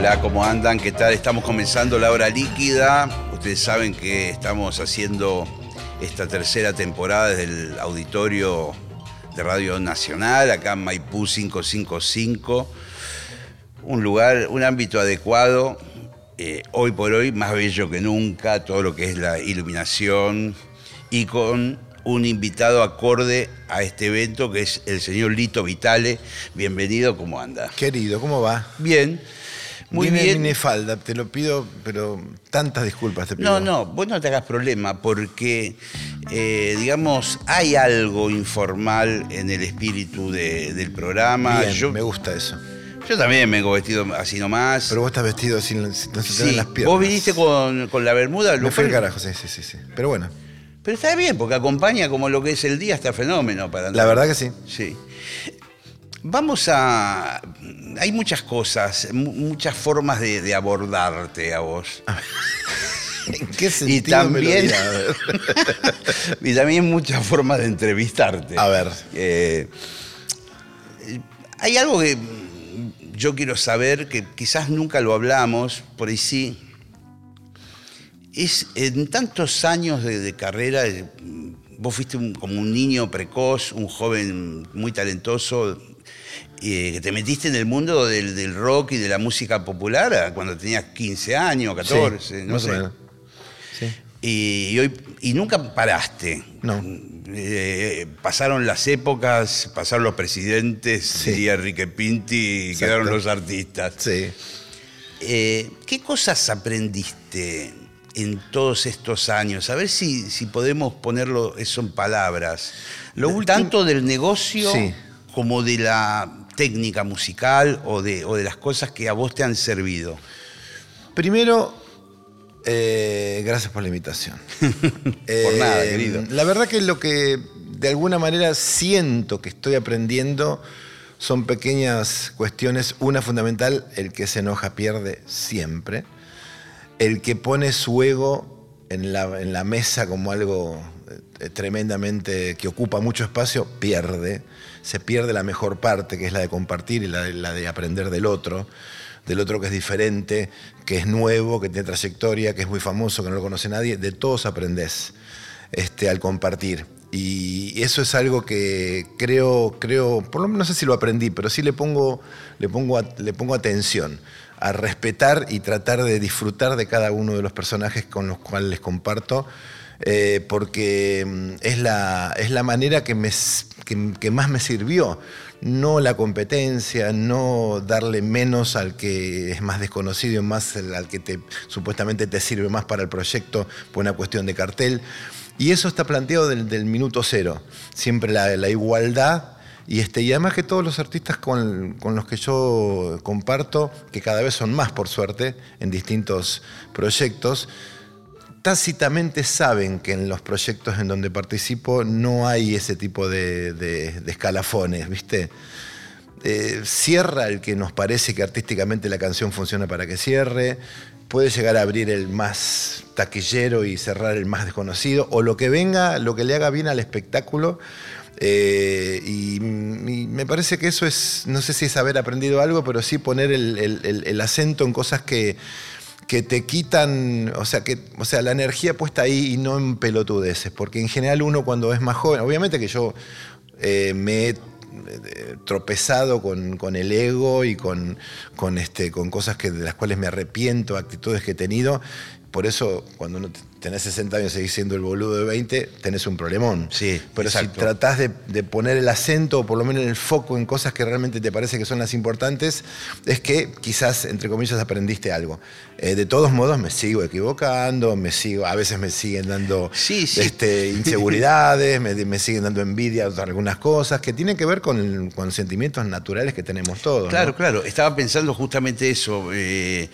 Hola, ¿cómo andan? ¿Qué tal? Estamos comenzando la hora líquida. Ustedes saben que estamos haciendo esta tercera temporada desde el auditorio de Radio Nacional, acá en Maipú 555. Un lugar, un ámbito adecuado, eh, hoy por hoy más bello que nunca, todo lo que es la iluminación y con un invitado acorde a este evento que es el señor Lito Vitale. Bienvenido, ¿cómo anda? Querido, ¿cómo va? Bien. Muy Vine bien. minifalda, te lo pido, pero tantas disculpas te pido. No, no, vos no te hagas problema porque, eh, digamos, hay algo informal en el espíritu de- del programa. Bien, yo, me gusta eso. yo también vengo vestido así nomás. Pero vos estás vestido sin, no se te Sí, las piernas. vos viniste con, con la bermuda. lo Me fue el carajo, sí, sí, sí, sí. Pero bueno, Pero está bien, porque acompaña como lo que es el día, está fenómeno para andar. la verdad que sí. Sí. Vamos a... Hay muchas cosas, mu- muchas formas de, de abordarte a vos. ¿En qué Y sentido lo también, dirá? A ver. y también muchas formas de entrevistarte. A ver. Eh, hay algo que yo quiero saber, que quizás nunca lo hablamos, por ahí sí. Es en tantos años de, de carrera, vos fuiste un- como un niño precoz, un joven muy talentoso, eh, que te metiste en el mundo del, del rock y de la música popular cuando tenías 15 años, 14, Sí, no más sé. o menos. Sí. Y, y hoy, y nunca paraste. No. Eh, pasaron las épocas, pasaron los presidentes, Sí. diría Enrique Pinti, y quedaron los artistas. Sí. Eh, ¿Qué cosas aprendiste en todos estos años? A ver si, si podemos ponerlo eso en palabras. Lo Tanto del negocio Sí. Como de la técnica musical o de, o de las cosas que a vos te han servido. Primero, eh, gracias por la invitación. Por nada, querido. La verdad que lo que de alguna manera siento que estoy aprendiendo son pequeñas cuestiones. Una fundamental, el que se enoja pierde siempre. El que pone su ego en la, en la mesa como algo eh, tremendamente que ocupa mucho espacio, pierde. Se pierde la mejor parte, que es la de compartir y la de, aprender del otro, del otro que es diferente, que es nuevo, que tiene trayectoria, que es muy famoso, que no lo conoce nadie. De todos aprendés este, al compartir. Y eso es algo que creo, creo, por lo menos no sé si lo aprendí, pero sí le pongo, le pongo, le pongo atención a respetar y tratar de disfrutar de cada uno de los personajes con los cuales les comparto, eh, porque mm, es la, es la manera que, me, que, que más me sirvió. No la competencia, no darle menos al que es más desconocido, más al que te, supuestamente te sirve más para el proyecto por una cuestión de cartel. Y eso está planteado del, del minuto cero. Siempre la, la igualdad y, este, y además que todos los artistas con, con los que yo comparto, que cada vez son más por suerte, en distintos proyectos, tácitamente saben que en los proyectos en donde participo no hay ese tipo de, escalafones, ¿viste? Eh, cierra el que nos parece que artísticamente la canción funciona para que cierre, puede llegar a abrir el más taquillero y cerrar el más desconocido, o lo que venga, lo que le haga bien al espectáculo. Eh, y, me parece que eso es, no sé si es haber aprendido algo, pero sí poner el acento en cosas que, que te quitan, o sea, que, o sea, la energía puesta ahí y no en pelotudeces, porque en general uno cuando es más joven, obviamente que yo eh, me he eh, tropezado con, el ego y con, con, este, con cosas que, de las cuales me arrepiento, actitudes que he tenido, por eso cuando uno tenés 60 años y seguís siendo el boludo de 20, tenés un problemón. Sí, Pero exacto. si tratás de, de poner el acento, o por lo menos el foco en cosas que realmente te parece que son las importantes, es que quizás, entre comillas, aprendiste algo. Eh, de todos modos, me sigo equivocando, me sigo, a veces me siguen dando Sí, sí. Este, inseguridades, me, me siguen dando envidia de algunas cosas que tienen que ver con, con sentimientos naturales que tenemos todos. ¿no? Claro, claro. Estaba pensando justamente eso. eh,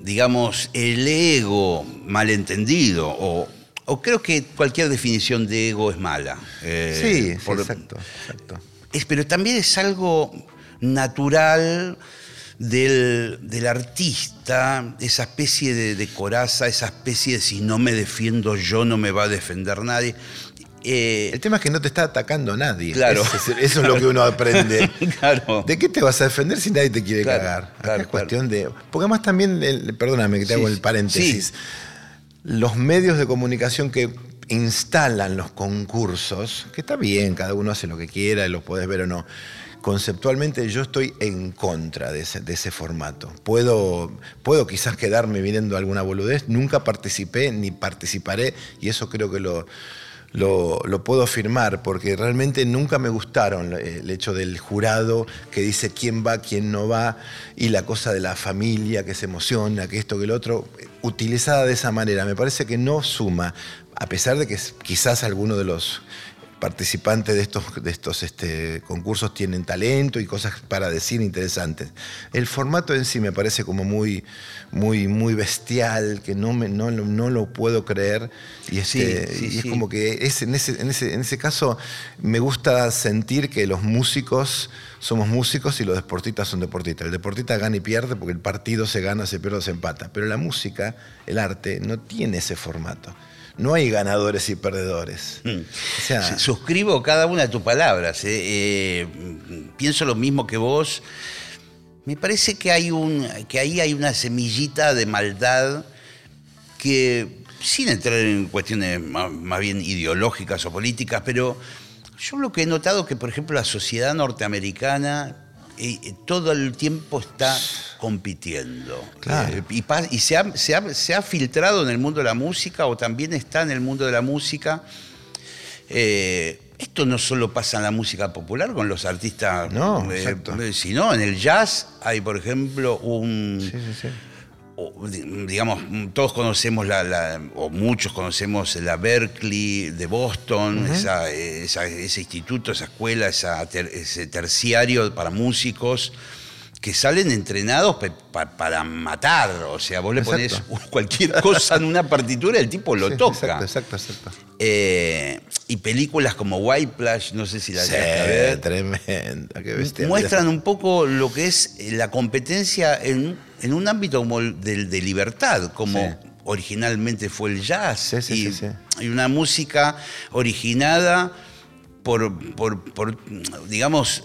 digamos, el ego malentendido, o, o creo que cualquier definición de ego es mala. eh, Sí, por- exacto, exacto. es- pero también es algo natural del, del artista, esa especie de, de coraza, esa especie de si no me defiendo yo, no me va a defender nadie. Eh, El tema es que no te está atacando nadie. Claro. Eso es, eso es lo que uno aprende. claro. ¿De qué te vas a defender si nadie te quiere Claro, cagar? Acá claro, es cuestión de. Porque además también, el- perdóname que te Sí, hago el paréntesis. sí. Los medios de comunicación que instalan los concursos, que está bien, cada uno hace lo que quiera y lo puedes ver o no. Conceptualmente yo estoy en contra de ese, de ese formato. Puedo, puedo quizás quedarme viendo alguna boludez, nunca participé ni participaré y eso creo que lo, lo, puedo afirmar, porque realmente nunca me gustaron el hecho del jurado que dice quién va, quién no va, y la cosa de la familia que se emociona, que esto, que el otro, utilizada de esa manera. Me parece que no suma, a pesar de que quizás alguno de los participantes de estos, de estos este, concursos tienen talento y cosas para decir interesantes. El formato en sí me parece como muy, muy, muy bestial, que no, me, no, lo- no lo puedo creer. Y, este, Sí, sí, y es sí. como que es, en, ese, en, ese, en ese caso me gusta sentir que los músicos somos músicos y los deportistas son deportistas. El deportista gana y pierde porque el partido se gana, se pierde o se empata. Pero la música, el arte, no tiene ese formato. No hay ganadores y perdedores. Mm. O sea, Sí, Suscribo cada una de tus palabras. eh, eh, pienso lo mismo que vos. Me parece que, hay un, que ahí hay una semillita de maldad que, sin entrar en cuestiones más, más bien ideológicas o políticas, pero yo lo que he notado que, por ejemplo, la sociedad norteamericana eh, todo el tiempo está compitiendo. Claro. Eh, y se, ha, se ha- se ha filtrado en el mundo de la música o también está en el mundo de la música. Eh, esto no solo pasa en la música popular con los artistas, No, eh, sino en el jazz hay, por ejemplo, un, sí, sí, sí. O, digamos, todos conocemos la, la- o muchos conocemos la Berkeley de Boston, esa- esa- ese instituto, esa escuela, esa ter- ese terciario para músicos que salen entrenados pa- para matar. O sea, vos le pones Exacto. cualquier cosa en una partitura, el tipo lo Sí, toca. Exacto, exacto, exacto. Eh, y películas como White Plush, no sé si la Sí, ver, tremenda, qué bestia. muestran un poco lo que es eh, la competencia en, en un ámbito como el del- de, libertad, como Sí. originalmente fue el jazz. Sí, sí, y, sí, sí. y una música originada por, por- por, digamos,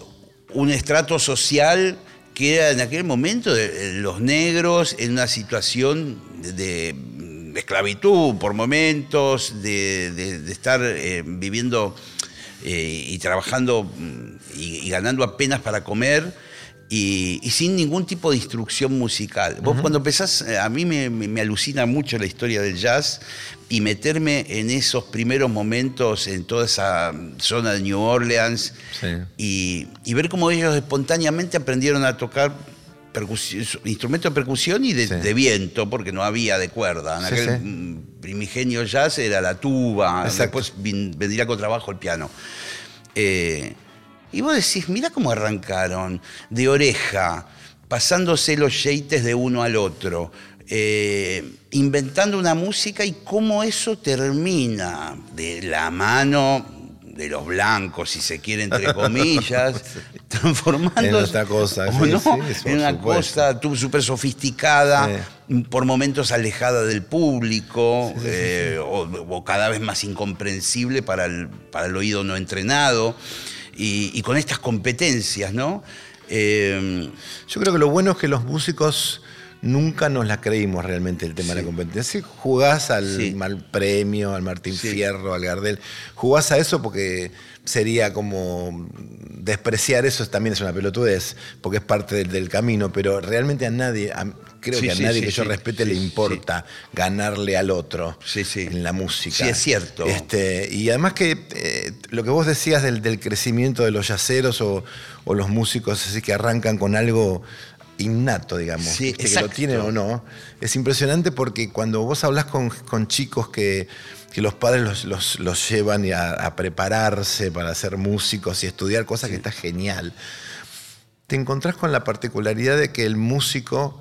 un estrato social que era en aquel momento de- los negros en una situación de, de esclavitud por momentos, de, de- de estar eh, viviendo eh, y trabajando mm, y, y ganando apenas para comer y, y sin ningún tipo de instrucción musical. Vos cuando empezás, eh, a mí me, me- me alucina mucho la historia del jazz y meterme en esos primeros momentos en toda esa zona de New Orleans Sí. y, y ver cómo ellos espontáneamente aprendieron a tocar instrumentos de percusión y de, Sí. de viento, porque no había de cuerda. En Sí, aquel mm, primigenio jazz era la tuba, Exacto. después vendría con trabajo el piano. Eh, y vos decís, mira cómo arrancaron, de oreja, pasándose los yeites de uno al otro, eh, inventando una música y cómo eso termina de la mano de los blancos, si se quiere, entre comillas, transformándose En otra cosa, ¿o sí, no? sí, por en una supuesto. cosa súper sofisticada, por momentos alejada del público, eh, O, o cada vez más incomprensible para el, para el oído no entrenado, y, con estas competencias, ¿no? Eh, Yo creo que lo bueno es que los músicos nunca nos la creímos realmente el tema de la competencia. Jugás al, premio, al Martín Fierro, al Gardel, jugás a eso porque sería como despreciar eso también es una pelotudez, porque es parte del, camino, pero realmente a nadie, creo que a nadie que yo respete le importa ganarle al otro en la música. Sí, es cierto. Este, y además que eh, lo que vos decías del, crecimiento de los yaceros o, los músicos así que arrancan con algo innato, digamos, que lo tienen o no, es impresionante porque cuando vos hablas con, chicos que, los padres los, llevan a, prepararse para ser músicos y estudiar cosas que está genial, te encontrás con la particularidad de que el músico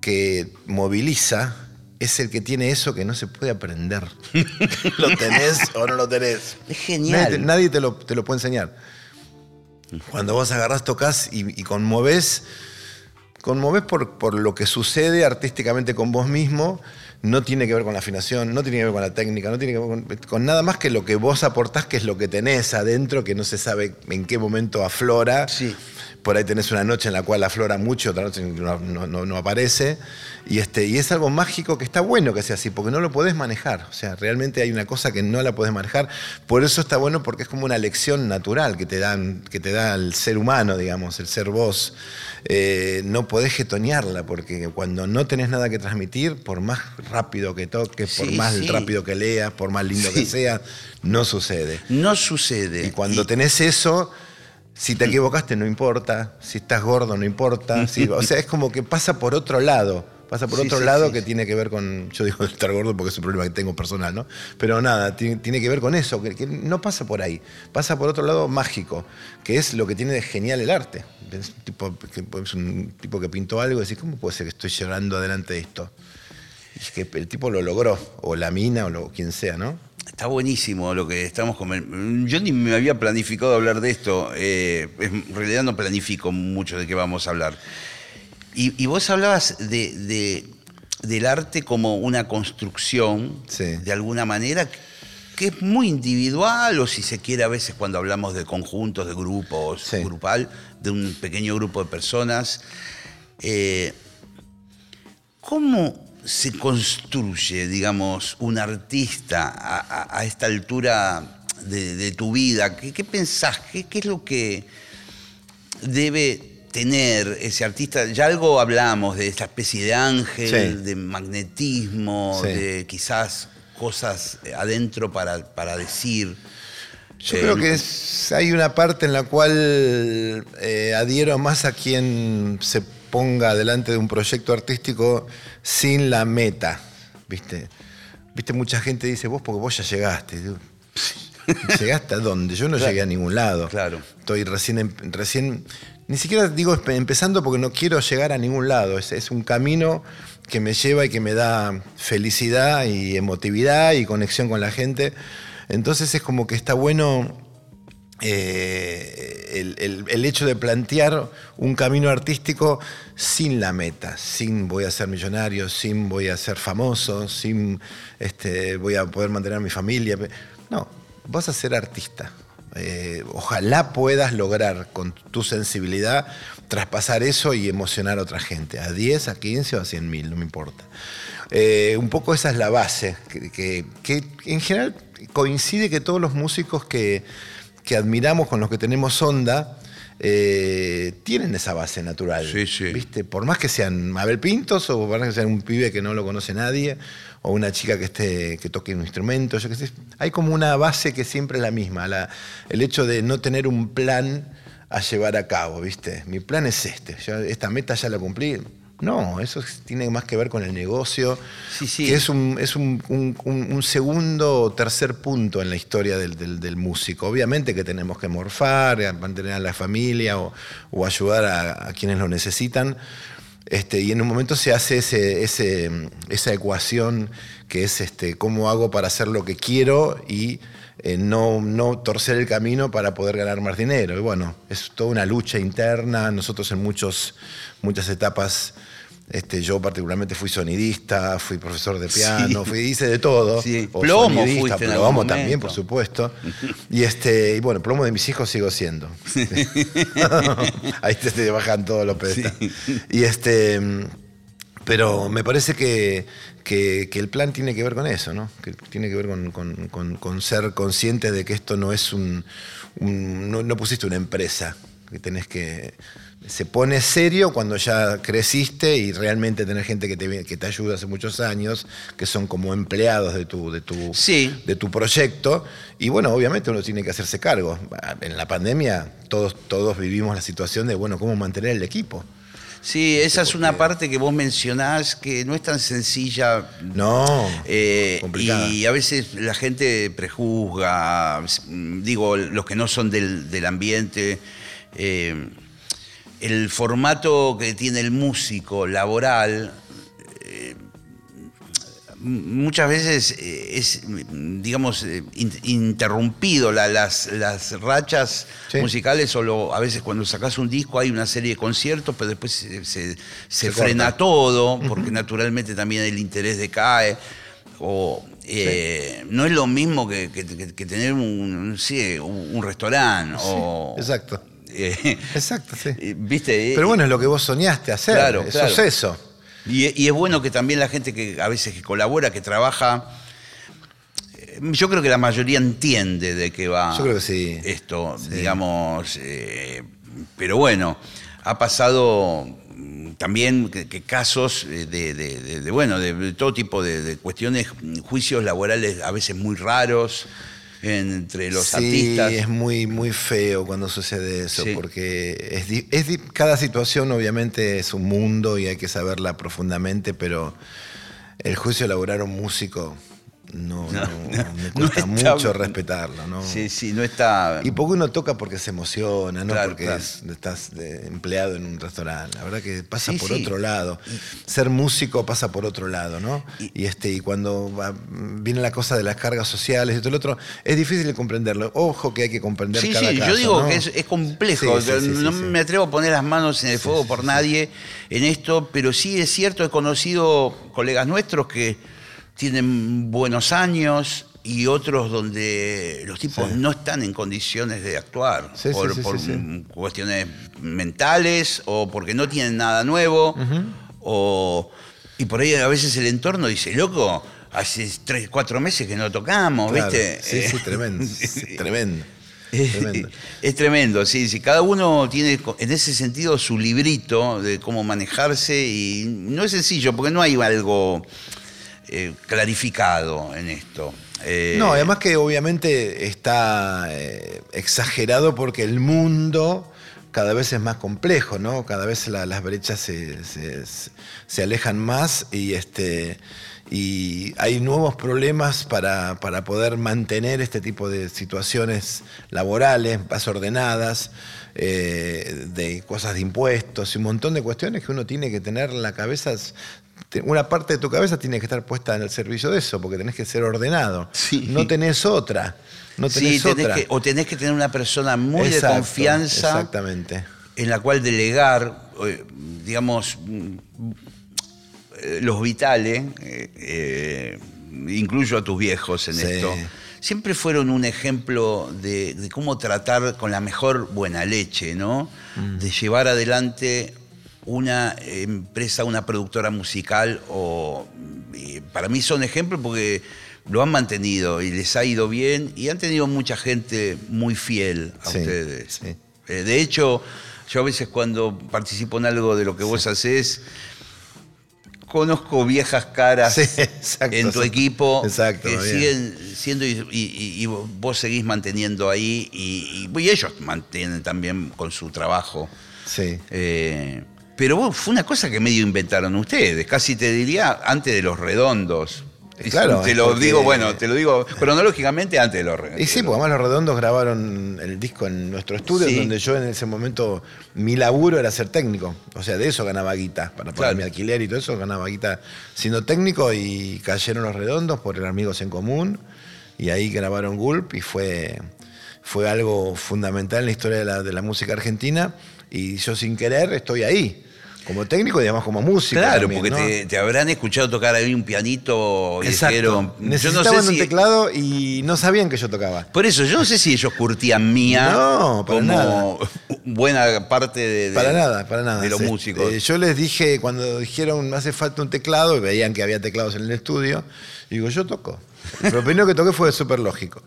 que moviliza es el que tiene eso que no se puede aprender. ¿Lo tenés o no lo tenés? Es genial. Nadie, te, lo, te, lo, puede enseñar. Cuando vos agarrás, tocas y, y conmovés, conmovés por, por lo que sucede artísticamente con vos mismo, no tiene que ver con la afinación, no tiene que ver con la técnica, no tiene que ver con, nada más que lo que vos aportás, que es lo que tenés adentro, que no se sabe en qué momento aflora. Sí por ahí tenés una noche en la cual aflora mucho, otra noche no, no, aparece. Y, este, y es algo mágico que está bueno que sea así, porque no lo podés manejar. O sea, realmente hay una cosa que no la podés manejar. Por eso está bueno, porque es como una lección natural que te, dan, que te da el ser humano, digamos, el ser vos. Eh, no podés getonearla, porque cuando no tenés nada que transmitir, por más rápido que toques, por más rápido que leas, por más lindo que sea, no sucede. No sucede. Y cuando tenés eso si te equivocaste no importa, si estás gordo no importa, o sea, es como que pasa por otro lado. Pasa por otro lado que tiene que ver con, yo digo estar gordo porque es un problema que tengo personal, ¿no? Pero nada, tiene, que ver con eso, que, no pasa por ahí, pasa por otro lado mágico, que es lo que tiene de genial el arte. Es un tipo que, es un tipo que pintó algo y decís, ¿cómo puede ser que estoy llorando adelante de esto? Y es que el tipo lo logró, o la mina, o lo, quien sea, ¿no? Está buenísimo lo que estamos comentando. Yo ni me había planificado hablar de esto. Eh, en realidad no planifico mucho de qué vamos a hablar. Y, vos hablabas de, del arte como una construcción, de alguna manera, que es muy individual, o si se quiere a veces cuando hablamos de conjuntos, de grupos, grupal, de un pequeño grupo de personas. Eh, ¿Cómo se construye, digamos, un artista a, esta altura de, tu vida? ¿Qué, pensás? ¿Qué, es lo que debe tener ese artista? Ya algo hablamos de esta especie de ángel, de magnetismo, de quizás cosas adentro para, para decir. Yo creo que hay una parte en la cual eh, adhiero más a quien se ponga delante de un proyecto artístico sin la meta, ¿viste? ¿Viste? Mucha gente dice, vos porque vos ya llegaste. ¿Llegaste a dónde? Yo no llegué a ningún lado. Claro. Estoy recién, em, recién, ni siquiera digo empezando porque no quiero llegar a ningún lado. Es, es un camino que me lleva y que me da felicidad y emotividad y conexión con la gente. Entonces es como que está bueno eh, el, hecho de plantear un camino artístico sin la meta, sin voy a ser millonario, sin voy a ser famoso, sin este, voy a poder mantener a mi familia. No, vas a ser artista. Eh, ojalá puedas lograr con tu sensibilidad traspasar eso y emocionar a otra gente, a 10, a 15 o a 100 mil, no me importa. Eh, un poco esa es la base, que en general coincide que todos los músicos que, que admiramos, con los que tenemos onda, eh, tienen esa base natural. Sí, sí. ¿Viste? Por más que sean Mabel Pintos o por más que sean un pibe que no lo conoce nadie o una chica que, esté, que toque un instrumento, yo qué sé. Hay como una base que siempre es la misma. el hecho de no tener un plan a llevar a cabo, ¿viste? Mi plan es este. esta meta ya la cumplí no, eso tiene más que ver con el negocio, que es un, es un, segundo o tercer punto en la historia del, músico. Obviamente que tenemos que morfar, mantener a la familia o, ayudar a, quienes lo necesitan. Este, y en un momento se hace esa ecuación que es este, cómo hago para hacer lo que quiero y eh, no, no torcer el camino para poder ganar más dinero. Y bueno, es toda una lucha interna. Nosotros en muchos, muchas etapas este, yo particularmente fui sonidista, fui profesor de piano, fui, hice de todo. Sí. Plomo plomo también, por supuesto. Y este, y bueno, plomo de mis hijos sigo siendo. Ahí te, bajan todos los pedestales. Y este, Pero me parece que, que- que el plan tiene que ver con eso, ¿no? Que tiene que ver con, con- con- con ser consciente de que esto no es un. un- no, no pusiste una empresa. Que tenés que. Se pone serio cuando ya creciste y realmente tenés gente que te, que te ayuda hace muchos años, que son como empleados de tu, de tu, Sí. de tu proyecto. Y bueno, obviamente uno tiene que hacerse cargo. En la pandemia todos, todos vivimos la situación de, bueno, cómo mantener el equipo. Sí, esa es una parte que vos mencionás que no es tan sencilla. No, Eh, complicada. y a veces la gente prejuzga, mm, digo, los que no son del, del ambiente, eh, el formato que tiene el músico laboral, eh, muchas veces eh, es, digamos, eh, in- interrumpido la- las, las rachas Sí. musicales o lo- a veces cuando sacas un disco hay una serie de conciertos, pero después se, se- se Se frena corta. todo, porque naturalmente también el interés decae. O, eh, No es lo mismo que, que- tener un, un, un restaurante. o, Exacto. Eh, Exacto, sí. eh, ¿Viste? Pero bueno, es lo que vos soñaste hacer. Claro, es eso. Y, y es bueno que también la gente que a veces que colabora, que trabaja, eh, yo creo que la mayoría entiende de qué va Yo creo que sí. esto, Sí. digamos, eh, pero bueno, ha pasado mm, también que, que casos eh, de, de- de- de, bueno, de, todo tipo de, cuestiones, juicios laborales a veces muy raros entre los sí, artistas. es muy, muy feo cuando sucede eso, Sí. porque es, di- es di- cada situación obviamente es un mundo y hay que saberla profundamente, pero el juicio de elaborar a un músico no, no- me no cuesta está- mucho respetarlo. ¿no? Sí, sí, no está... Y porque uno toca porque se emociona, no Claro, porque claro. es- estás de- empleado en un restaurante. La verdad que pasa Sí, por sí. otro lado. Ser músico pasa por otro lado, ¿no? Y, este, y cuando va- viene la cosa de las cargas sociales y todo lo otro, es difícil de comprenderlo. Ojo que hay que comprender Sí, cada sí, caso, yo digo ¿no? que es, es complejo. No me atrevo a poner las manos en el fuego por nadie en esto, pero sí es cierto, he conocido colegas nuestros que tienen buenos años y otros donde los tipos Sí. no están en condiciones de actuar Sí, por, sí, por cuestiones mentales o porque no tienen nada nuevo o y por ahí a veces el entorno dice, loco, hace tres, cuatro meses que no tocamos, Claro. ¿viste? Sí, sí, tremendo. tremendo. Tremendo. Es tremendo, sí, sí. Cada uno tiene en ese sentido su librito de cómo manejarse y no es sencillo porque no hay algo eh, clarificado en esto. Eh, No, además que obviamente está eh, exagerado porque el mundo cada vez es más complejo, ¿no? Cada vez la- las brechas se, se- alejan más y, este, y hay nuevos problemas para, para poder mantener este tipo de situaciones laborales más ordenadas, de cosas de impuestos y un montón de cuestiones que uno tiene que tener en la cabeza. Una parte de tu cabeza tiene que estar puesta en el servicio de eso, porque tenés que ser ordenado. Sí. No tenés otra. No tenés sí, tenés otra. que- o tenés que tener una persona muy Exacto, de confianza Exactamente. en la cual delegar, eh, digamos, mm, los vitales, eh, eh, incluyo a tus viejos en Sí. esto, siempre fueron un ejemplo de, de cómo tratar con la mejor buena leche, ¿no? Mm. De llevar adelante una empresa, una productora musical, o y para mí son ejemplos porque lo han mantenido y les ha ido bien y han tenido mucha gente muy fiel a Sí, ustedes. sí. Eh, de hecho, yo a veces cuando participo en algo de lo que vos haces, conozco viejas caras exacto, en tu equipo Exacto, que bien. siguen siendo y, y- y vos seguís manteniendo ahí y ellos mantienen también con su trabajo. Sí. Eh, pero vos, fue una cosa que medio inventaron ustedes, casi te diría antes de los redondos. Claro, te lo porque- digo, bueno, te lo digo cronológicamente antes de los redondos. Y sí, porque además los redondos grabaron el disco en nuestro estudio, Sí. donde yo en ese momento mi laburo era ser técnico. O sea, de eso ganaba guita, para Claro. mi alquiler y todo eso, ganaba guita siendo técnico y cayeron los redondos por Amigos en Común y ahí grabaron Gulp y fue, fue algo fundamental en la historia de la, de la música argentina y yo sin querer estoy ahí. Como técnico y además como músico. Claro, también, porque ¿no? te, te habrán escuchado tocar ahí un pianito y dijeron. Yo no sé un si. teclado y no sabían que yo tocaba. Por eso, yo no sé si ellos curtían mía No, para como nada. buena parte de, de- Para nada, para nada. de los Este, músicos. yo les dije, cuando dijeron me hace falta un teclado, y veían que había teclados en el estudio, digo, yo toco. Lo primero que toqué fue súper lógico.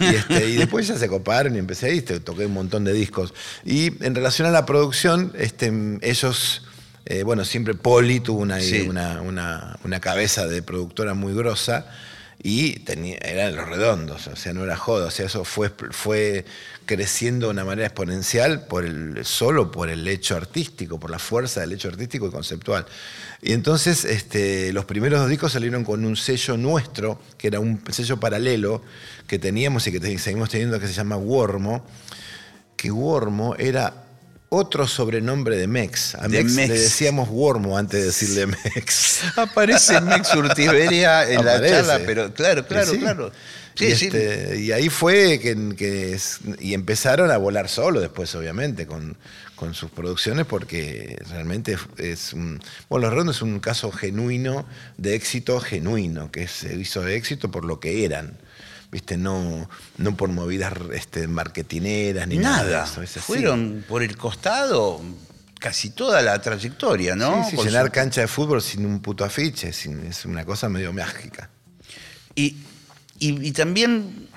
Y, este, y después ya se coparon y empecé ahí, toqué un montón de discos. Y en relación a la producción, este, ellos, eh, bueno, siempre Poli tuvo una, Sí. una, una- una cabeza de productora muy grosa y tenía, eran los redondos, o sea, no era joda, o sea, eso fue, fue creciendo de una manera exponencial por el, solo por el hecho artístico, por la fuerza del hecho artístico y conceptual. Y entonces este, los primeros dos discos salieron con un sello nuestro, que era un sello paralelo que teníamos y que seguimos teniendo, que se llama Wormo, que Wormo era otro sobrenombre de Mex. A De Mex, Mex. le decíamos Wormo antes de decirle Mex. Aparece Mex Urtiberia en Aparece. la charla, pero claro, claro, sí. claro. Sí, y, sí. este, y ahí fue que, que y empezaron a volar solo después, obviamente, con, con sus producciones, porque realmente es un. Bueno, Los Redondos es un caso genuino de éxito genuino, que se hizo de éxito por lo que eran. ¿Viste? No, no por movidas este, marketineras ni nada. eso. Fueron por el costado casi toda la trayectoria, ¿no? Sí, llenar su- cancha de fútbol sin un puto afiche, sin- es una cosa medio mágica. Y, y- y también,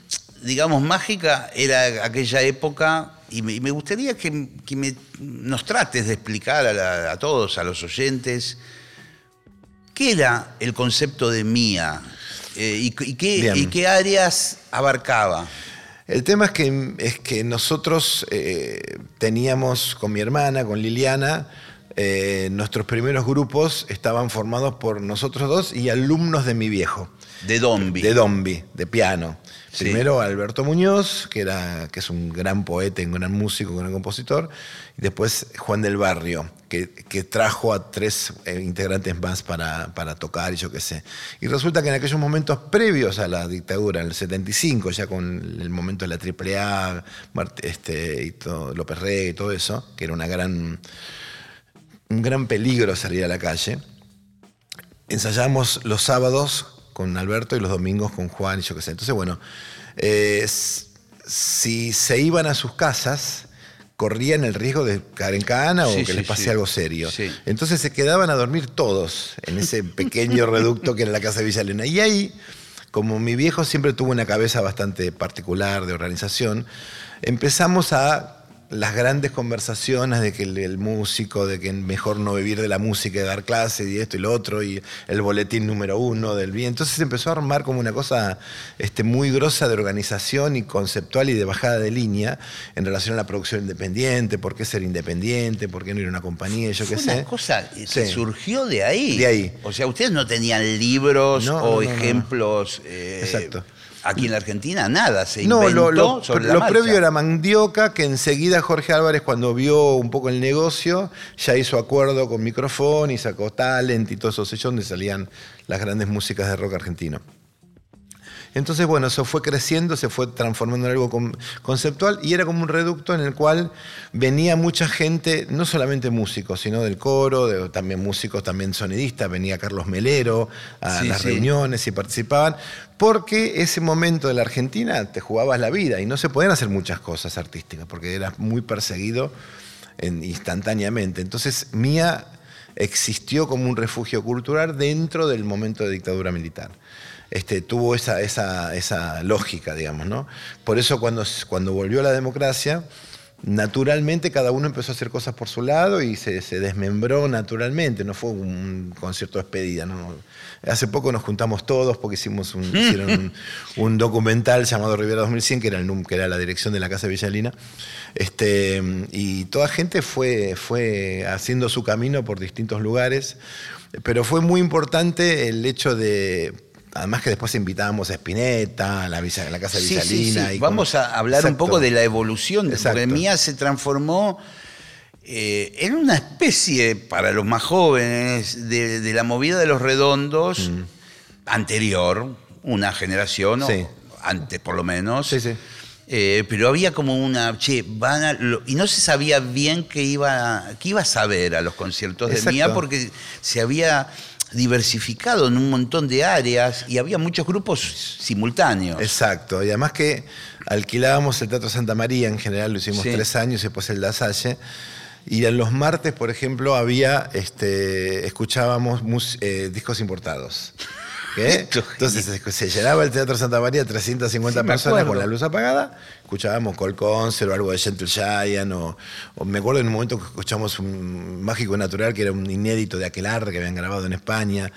digamos, mágica era aquella época, y me, y me gustaría que, que me- nos trates de explicar a, la- a todos, a los oyentes, qué era el concepto de mía eh, y, y qué, y qué áreas abarcaba. El tema es que, es que nosotros eh, teníamos con mi hermana, con Liliana, eh, nuestros primeros grupos estaban formados por nosotros dos y alumnos de mi viejo, De Dombi. de Dombi, de piano. Sí. Primero Alberto Muñoz, que, era, que es un gran poeta, un gran músico, un gran compositor, y después Juan del Barrio, que, trajo a tres eh, integrantes más para, para tocar y yo qué sé. Y resulta que en aquellos momentos previos a la dictadura, en el 75, ya con el momento de la AAA, este, y todo, López Rey y todo eso, que era una gran, un gran peligro salir a la calle, ensayábamos los sábados con Alberto y los domingos con Juan y yo qué sé. Entonces, bueno, eh, si se iban a sus casas, corrían el riesgo de caer en cana o Sí, que les pase sí. algo serio. Entonces se quedaban a dormir todos en ese pequeño reducto que era la casa de Villa Elena. Y ahí, como mi viejo siempre tuvo una cabeza bastante particular de organización, empezamos a las grandes conversaciones de que el, el músico, de que mejor no vivir de la música y dar clases y esto y lo otro, y el boletín número uno del bien. Entonces se empezó a armar como una cosa este, muy grosa de organización y conceptual y de bajada de línea en relación a la producción independiente, por qué ser independiente, por qué no ir a una compañía, yo qué sé. una cosa que Sí. surgió de ahí. De ahí. O sea, ustedes no tenían libros No, o no, no, no. ejemplos. eh, Exacto. Aquí en la Argentina nada, se No, inventó lo, lo- sobre la lo marcha. previo era Mandioca, que enseguida Jorge Álvarez, cuando vio un poco el negocio, ya hizo acuerdo con Microfón y sacó Talent y esos sellos donde salían las grandes músicas de rock argentino. Entonces, bueno, eso fue creciendo, se fue transformando en algo con- conceptual y era como un reducto en el cual venía mucha gente, no solamente músicos, sino del coro, de- también músicos, también sonidistas, venía Carlos Melero a Sí, las sí. reuniones y participaban, porque ese momento de la Argentina te jugabas la vida y no se podían hacer muchas cosas artísticas, porque eras muy perseguido en- instantáneamente. Entonces, Mía existió como un refugio cultural dentro del momento de dictadura militar. Este, tuvo esa, esa, esa lógica, digamos, ¿no? Por eso cuando, cuando volvió la democracia, naturalmente cada uno empezó a hacer cosas por su lado y se, se desmembró naturalmente, no fue un concierto de despedida. ¿no? Hace poco nos juntamos todos porque hicimos un, hicieron un, un documental llamado Rivera 2100, que era, el, que era la dirección de la Casa Villalina, este, y toda gente fue, fue haciendo su camino por distintos lugares, pero fue muy importante el hecho de... Además que después invitábamos a Spinetta, a la, Villa- a la Casa Sí, sí, sí. y Vamos con- a hablar un poco de la evolución, de- porque. Mía se transformó eh, en una especie, para los más jóvenes, de, de la movida de los redondos anterior, una generación, o Sí. antes por lo menos. Sí, sí. Eh, pero había como una, che, van a, lo- y no se sabía bien qué iba, qué iba a saber a los conciertos de Exacto. Mía porque se había, diversificado en un montón de áreas y había muchos grupos simultáneos. Exacto, y además que alquilábamos el Teatro Santa María, en general lo hicimos Sí. tres años y después el La Salle. Y en los martes, por ejemplo, había, este, escuchábamos mus- eh, discos importados. Es Entonces se- llenaba el Teatro Santa María, 350 Sí, me personas con la luz apagada, escuchábamos Col Concert o algo de Gentle Giant, o, o me acuerdo en un momento que escuchamos un Mágico Natural, que era un inédito de Aquelarre que habían grabado en España,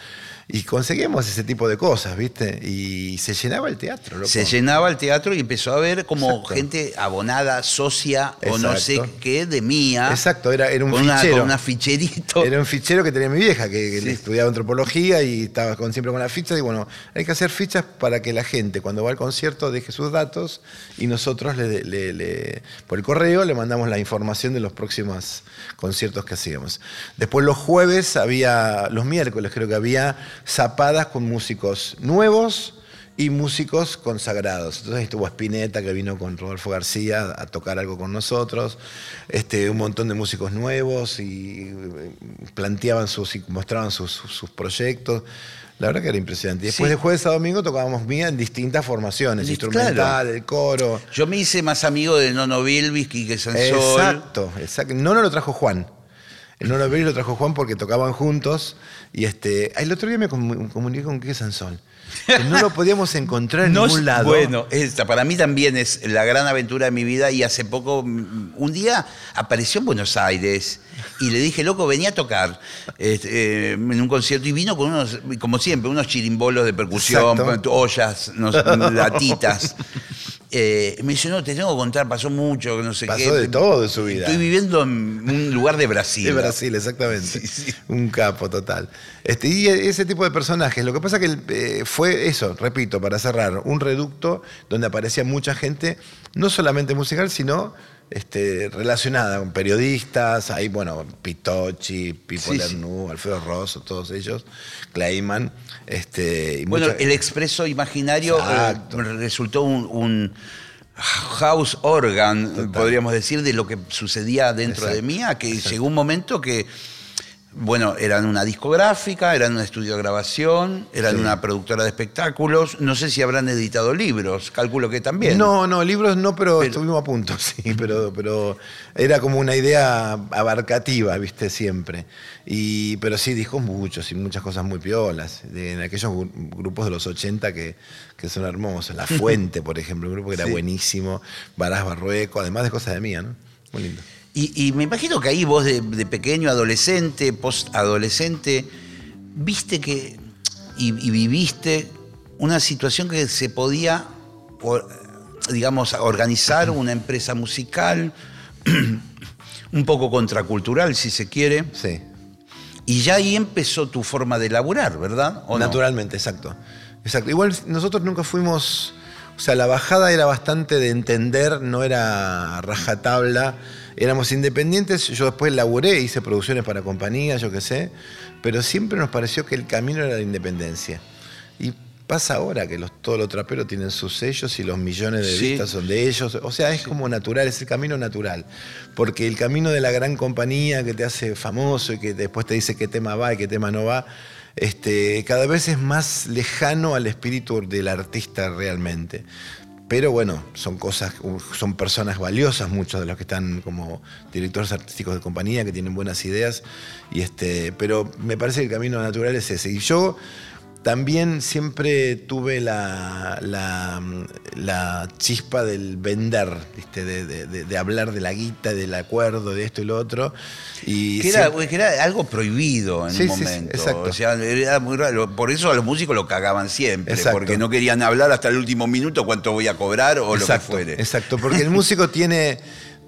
y conseguíamos ese tipo de cosas, ¿viste? Y se llenaba el teatro, loco. Se llenaba el teatro y empezó a ver como Exacto. gente abonada, socia o no sé qué de mía. Exacto, era, era un con una, fichero. con una ficherito. Era un fichero que tenía mi vieja, que, Sí. estudiaba antropología y estaba con, siempre con las fichas. Y bueno, hay que hacer fichas para que la gente, cuando va al concierto, deje sus datos y nosotros, por el correo, le mandamos la información de los próximos conciertos que hacíamos. Después, los jueves había, los miércoles creo que había zapadas con músicos nuevos y músicos consagrados. Entonces estuvo Spinetta que vino con Rodolfo García a tocar algo con nosotros, este, un montón de músicos nuevos y eh, planteaban sus y mostraban sus proyectos. La verdad que era impresionante. Después Sí. de jueves a domingo tocábamos mía en distintas formaciones, instrumental, claro. el coro. Yo me hice más amigo de Nono Bilbis, Quique Sansol. Exacto, exacto. No, no lo trajo Juan. El No lo lo trajo Juan porque tocaban juntos. Y este, el otro día me comu- comuniqué con Quique Sansol. que no lo podíamos encontrar en No ningún lado. Bueno, esta para mí también es la gran aventura de mi vida y hace poco, un día apareció en Buenos Aires y le dije, loco, venía a tocar este, eh, en un concierto y vino con unos, como siempre, unos chirimbolos de percusión, Exacto. ollas, latitas. Eh, me dice, no, te tengo que contar, pasó mucho, no sé qué. Pasó de todo en su vida. Estoy viviendo en un lugar de Brasil. De Brasil, exactamente. Sí, sí. Un capo total. Este, y ese tipo de personajes. Lo que pasa que eh, fue eso, repito, para cerrar, un reducto donde aparecía mucha gente, no solamente musical, sino este, relacionada con periodistas. Ahí, bueno, Pitochi, Pipo Sí, sí. Lernú, Alfredo Rosso, todos ellos, Clayman. Este, y Bueno, mucha- el expreso imaginario eh, resultó un, un house organ, Total. podríamos decir, de lo que sucedía dentro de Exacto, mí, a que exacto. llegó un momento que, bueno, eran una discográfica, eran un estudio de grabación, eran Sí. una productora de espectáculos, no sé si habrán editado libros, calculo que también. No, no, libros no, pero, Pero- estuvimos a punto, sí, pero, pero era como una idea abarcativa, viste, siempre. Y, pero sí, discos muchos y muchas cosas muy piolas, de- en aquellos gru- grupos de los 80 que, que son hermosos. La Fuente, por ejemplo, un grupo que era Sí. buenísimo, Barás Barrueco, además de cosas de mía, ¿no? Muy lindo. Y, y me imagino que ahí vos de, de pequeño, adolescente, post-adolescente, viste que y, y viviste una situación que se podía, digamos, organizar una empresa musical, un poco contracultural, si se quiere, Sí. y ya ahí empezó tu forma de laburar, ¿verdad? ¿O no? Naturalmente, exacto. Exacto. Igual nosotros nunca fuimos. O sea, la bajada era bastante de entender, no era rajatabla. Éramos independientes. Yo después laburé, hice producciones para compañías, yo qué sé. Pero siempre nos pareció que el camino era la independencia. Y pasa ahora que los, todos los traperos tienen sus sellos y los millones de Sí. vistas son de ellos. O sea, es como natural, es el camino natural. Porque el camino de la gran compañía que te hace famoso y que después te dice qué tema va y qué tema no va, este, cada vez es más lejano al espíritu del artista realmente. Pero bueno, son cosas, son personas valiosas, muchos de los que están como directores artísticos de compañía, que tienen buenas ideas. Y este, pero me parece que el camino natural es ese. Y yo también siempre tuve la, la, la chispa del vender, ¿viste? De, de- hablar de la guita, del acuerdo, de esto y lo otro. Y Que era, siempre- que era algo prohibido en Sí, un sí, sí, momento. exacto. O sea, era muy raro. Por eso a los músicos lo cagaban siempre, Exacto. porque no querían hablar hasta el último minuto cuánto voy a cobrar o exacto, lo que fuere. Exacto, porque el músico tiene,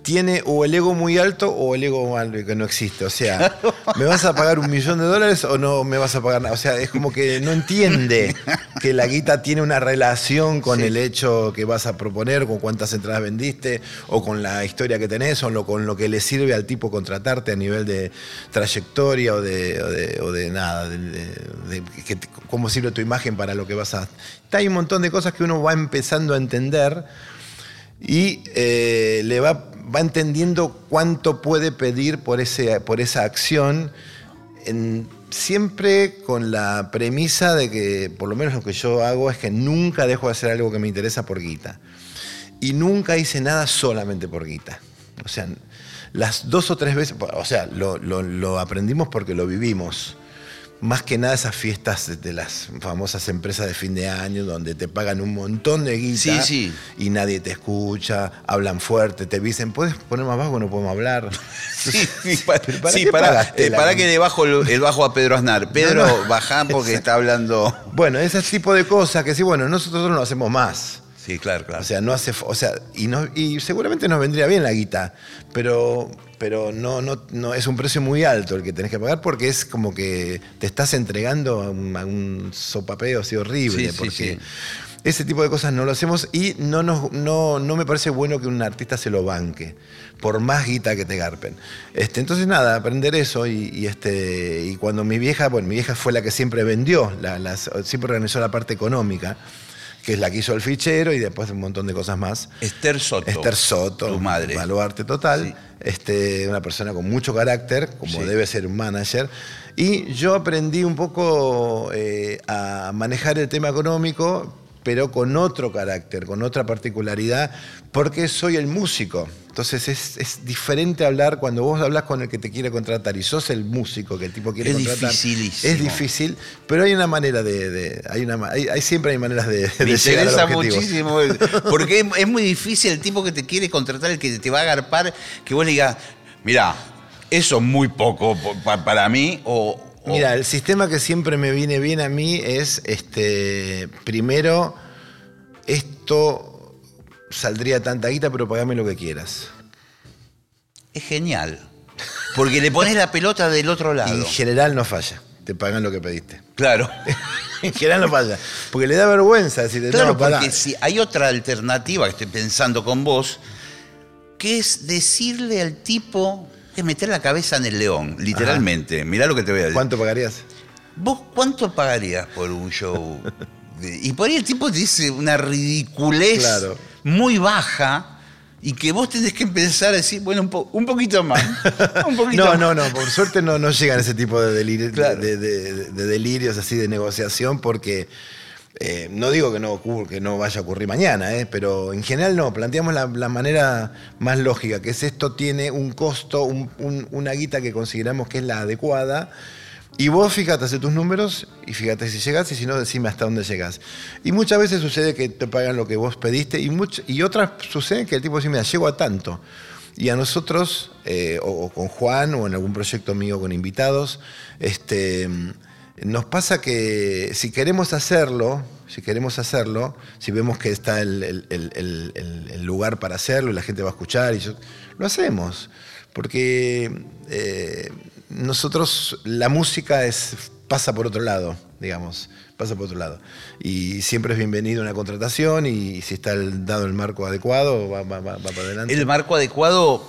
tiene o el ego muy alto o el ego mal- que no existe. O sea, ¿me vas a pagar un millón de dólares o no me vas a pagar nada? O sea, es como que no entiende que la guita tiene una relación con Sí. el hecho que vas a proponer, con cuántas entradas vendiste, o con la historia que tenés, o lo- con lo que le sirve al tipo contratarte a nivel de trayectoria o de, o de, o de nada, de, de- que cómo sirve tu imagen para lo que vas a... Hay un montón de cosas que uno va empezando a entender y eh, le va, va entendiendo cuánto puede pedir por, ese, por esa acción siempre con la premisa de que, por lo menos lo que yo hago, es que nunca dejo de hacer algo que me interesa por guita. Y nunca hice nada solamente por guita. O sea, las dos o tres veces, o sea, lo aprendimos porque lo vivimos. Más que nada esas fiestas de las famosas empresas de fin de año donde te pagan un montón de guita Sí, sí. y nadie te escucha, hablan fuerte, te dicen, ¿puedes poner más bajo? No podemos hablar. Sí, sí, pa- ¿Pero para eh, la- pará que le bajo el, el bajo a Pedro Aznar. Pedro, No, no. bajá porque está hablando. Bueno, ese tipo de cosas que sí, bueno, nosotros no lo hacemos más. Sí, claro, claro. O sea, no hace, o sea, y, no, y seguramente nos vendría bien la guita, pero, pero no, no, no es un precio muy alto el que tenés que pagar porque es como que te estás entregando a un, a un sopapeo así horrible. Sí, porque sí. ese tipo de cosas no lo hacemos y no, nos, no, no me parece bueno que un artista se lo banque, por más guita que te garpen. Este, entonces, nada, aprender eso y, y este, y cuando mi vieja, bueno, mi vieja fue la que siempre vendió, la- siempre organizó la parte económica que es la que hizo el fichero y después un montón de cosas más. Esther Soto. Esther Soto, Tu madre. baluarte total, Sí. este, una persona con mucho carácter, como Sí. debe ser un manager. Y yo aprendí un poco eh, a manejar el tema económico, pero con otro carácter, con otra particularidad, porque soy el músico. Entonces es, es diferente hablar cuando vos hablas con el que te quiere contratar y sos el músico que el tipo quiere Es contratar. dificilísimo. Es difícil, pero hay una manera de. de- hay, una, hay, hay- siempre hay maneras de, Me de al interesa objetivo. muchísimo. Porque es, es muy difícil el tipo que te quiere contratar, el que te va a agarpar, que vos le digas, mira, eso es muy poco po- pa- para mí. O- Mira, el sistema que siempre me viene bien a mí es, este, primero, esto saldría tanta guita, pero pagame lo que quieras. es genial. Porque le pones la pelota del otro lado. en general no falla, te pagan lo que pediste. Claro. en general no falla, porque le da vergüenza decirte, Claro, no, pará. porque si hay otra alternativa que estoy pensando con vos, que es decirle al tipo que meter la cabeza en el león, literalmente. Mirá lo que te voy a decir. ¿Cuánto pagarías? ¿Vos cuánto pagarías por un show? y por ahí el tipo te dice una ridiculez Claro. muy baja y que vos tenés que empezar a decir, bueno, un, po- un poquito más. Un poquito No, más. no, no, por suerte no, no llegan ese tipo de, delir- Claro. de, de- de delirios así de negociación porque eh, no digo que no, que no vaya a ocurrir mañana, eh, pero en general no, planteamos la, manera más lógica, que es esto tiene un costo, un- un- una guita que consideramos que es la adecuada. Y vos fíjate, hace tus números y fíjate si llegas y si no, decime hasta dónde llegas. Y muchas veces sucede que te pagan lo que vos pediste y, y otras suceden que el tipo dice, mira, llego a tanto. Y a nosotros, eh, o, o con Juan, o en algún proyecto mío con invitados, este, nos pasa que si queremos hacerlo, si queremos hacerlo, si vemos que está el, el- lugar para hacerlo y la gente va a escuchar, y yo- lo hacemos. Porque eh, nosotros, la música es, pasa por otro lado, digamos, pasa por otro lado. Y siempre es bienvenido una contratación y si está dado el marco adecuado, va, va- va- va para adelante. El marco adecuado,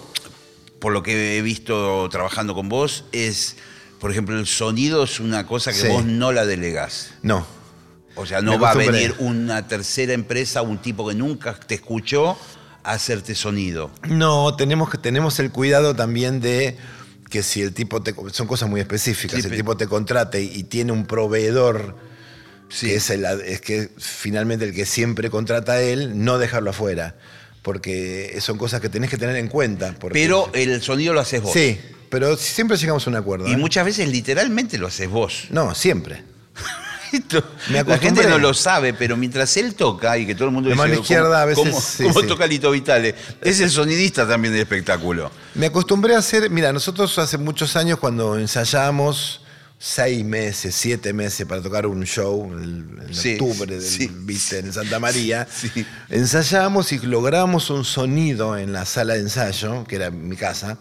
por lo que he visto trabajando con vos, es, por ejemplo, el sonido es una cosa que Sí. vos no la delegás. No, O sea, Me no va a venir una tercera empresa, un tipo que nunca te escuchó, a hacerte sonido. No, tenemos, que- tenemos el cuidado también de que si el tipo te. Son cosas muy específicas. Sí, si el tipo te contrata y, y tiene un proveedor Sí. que es, el, es que finalmente el que siempre contrata a él, no dejarlo afuera. Porque son cosas que tenés que tener en cuenta. porque- Pero el sonido lo haces vos. Sí, pero siempre llegamos a un acuerdo. Y ¿eh? muchas veces literalmente lo haces vos. No, siempre. Esto, Me la gente no lo sabe, pero mientras él toca y que todo el mundo La mano dice, izquierda ¿cómo, a veces, cómo- sí, cómo sí. toca Lito Vitale? Es el sonidista también del espectáculo. Me acostumbré a hacer, mira, nosotros hace muchos años cuando ensayábamos seis meses, siete meses para tocar un show en, en Sí, octubre del, sí, ¿viste? en Santa María, Sí. ensayábamos y logramos un sonido en la sala de ensayo, que era mi casa,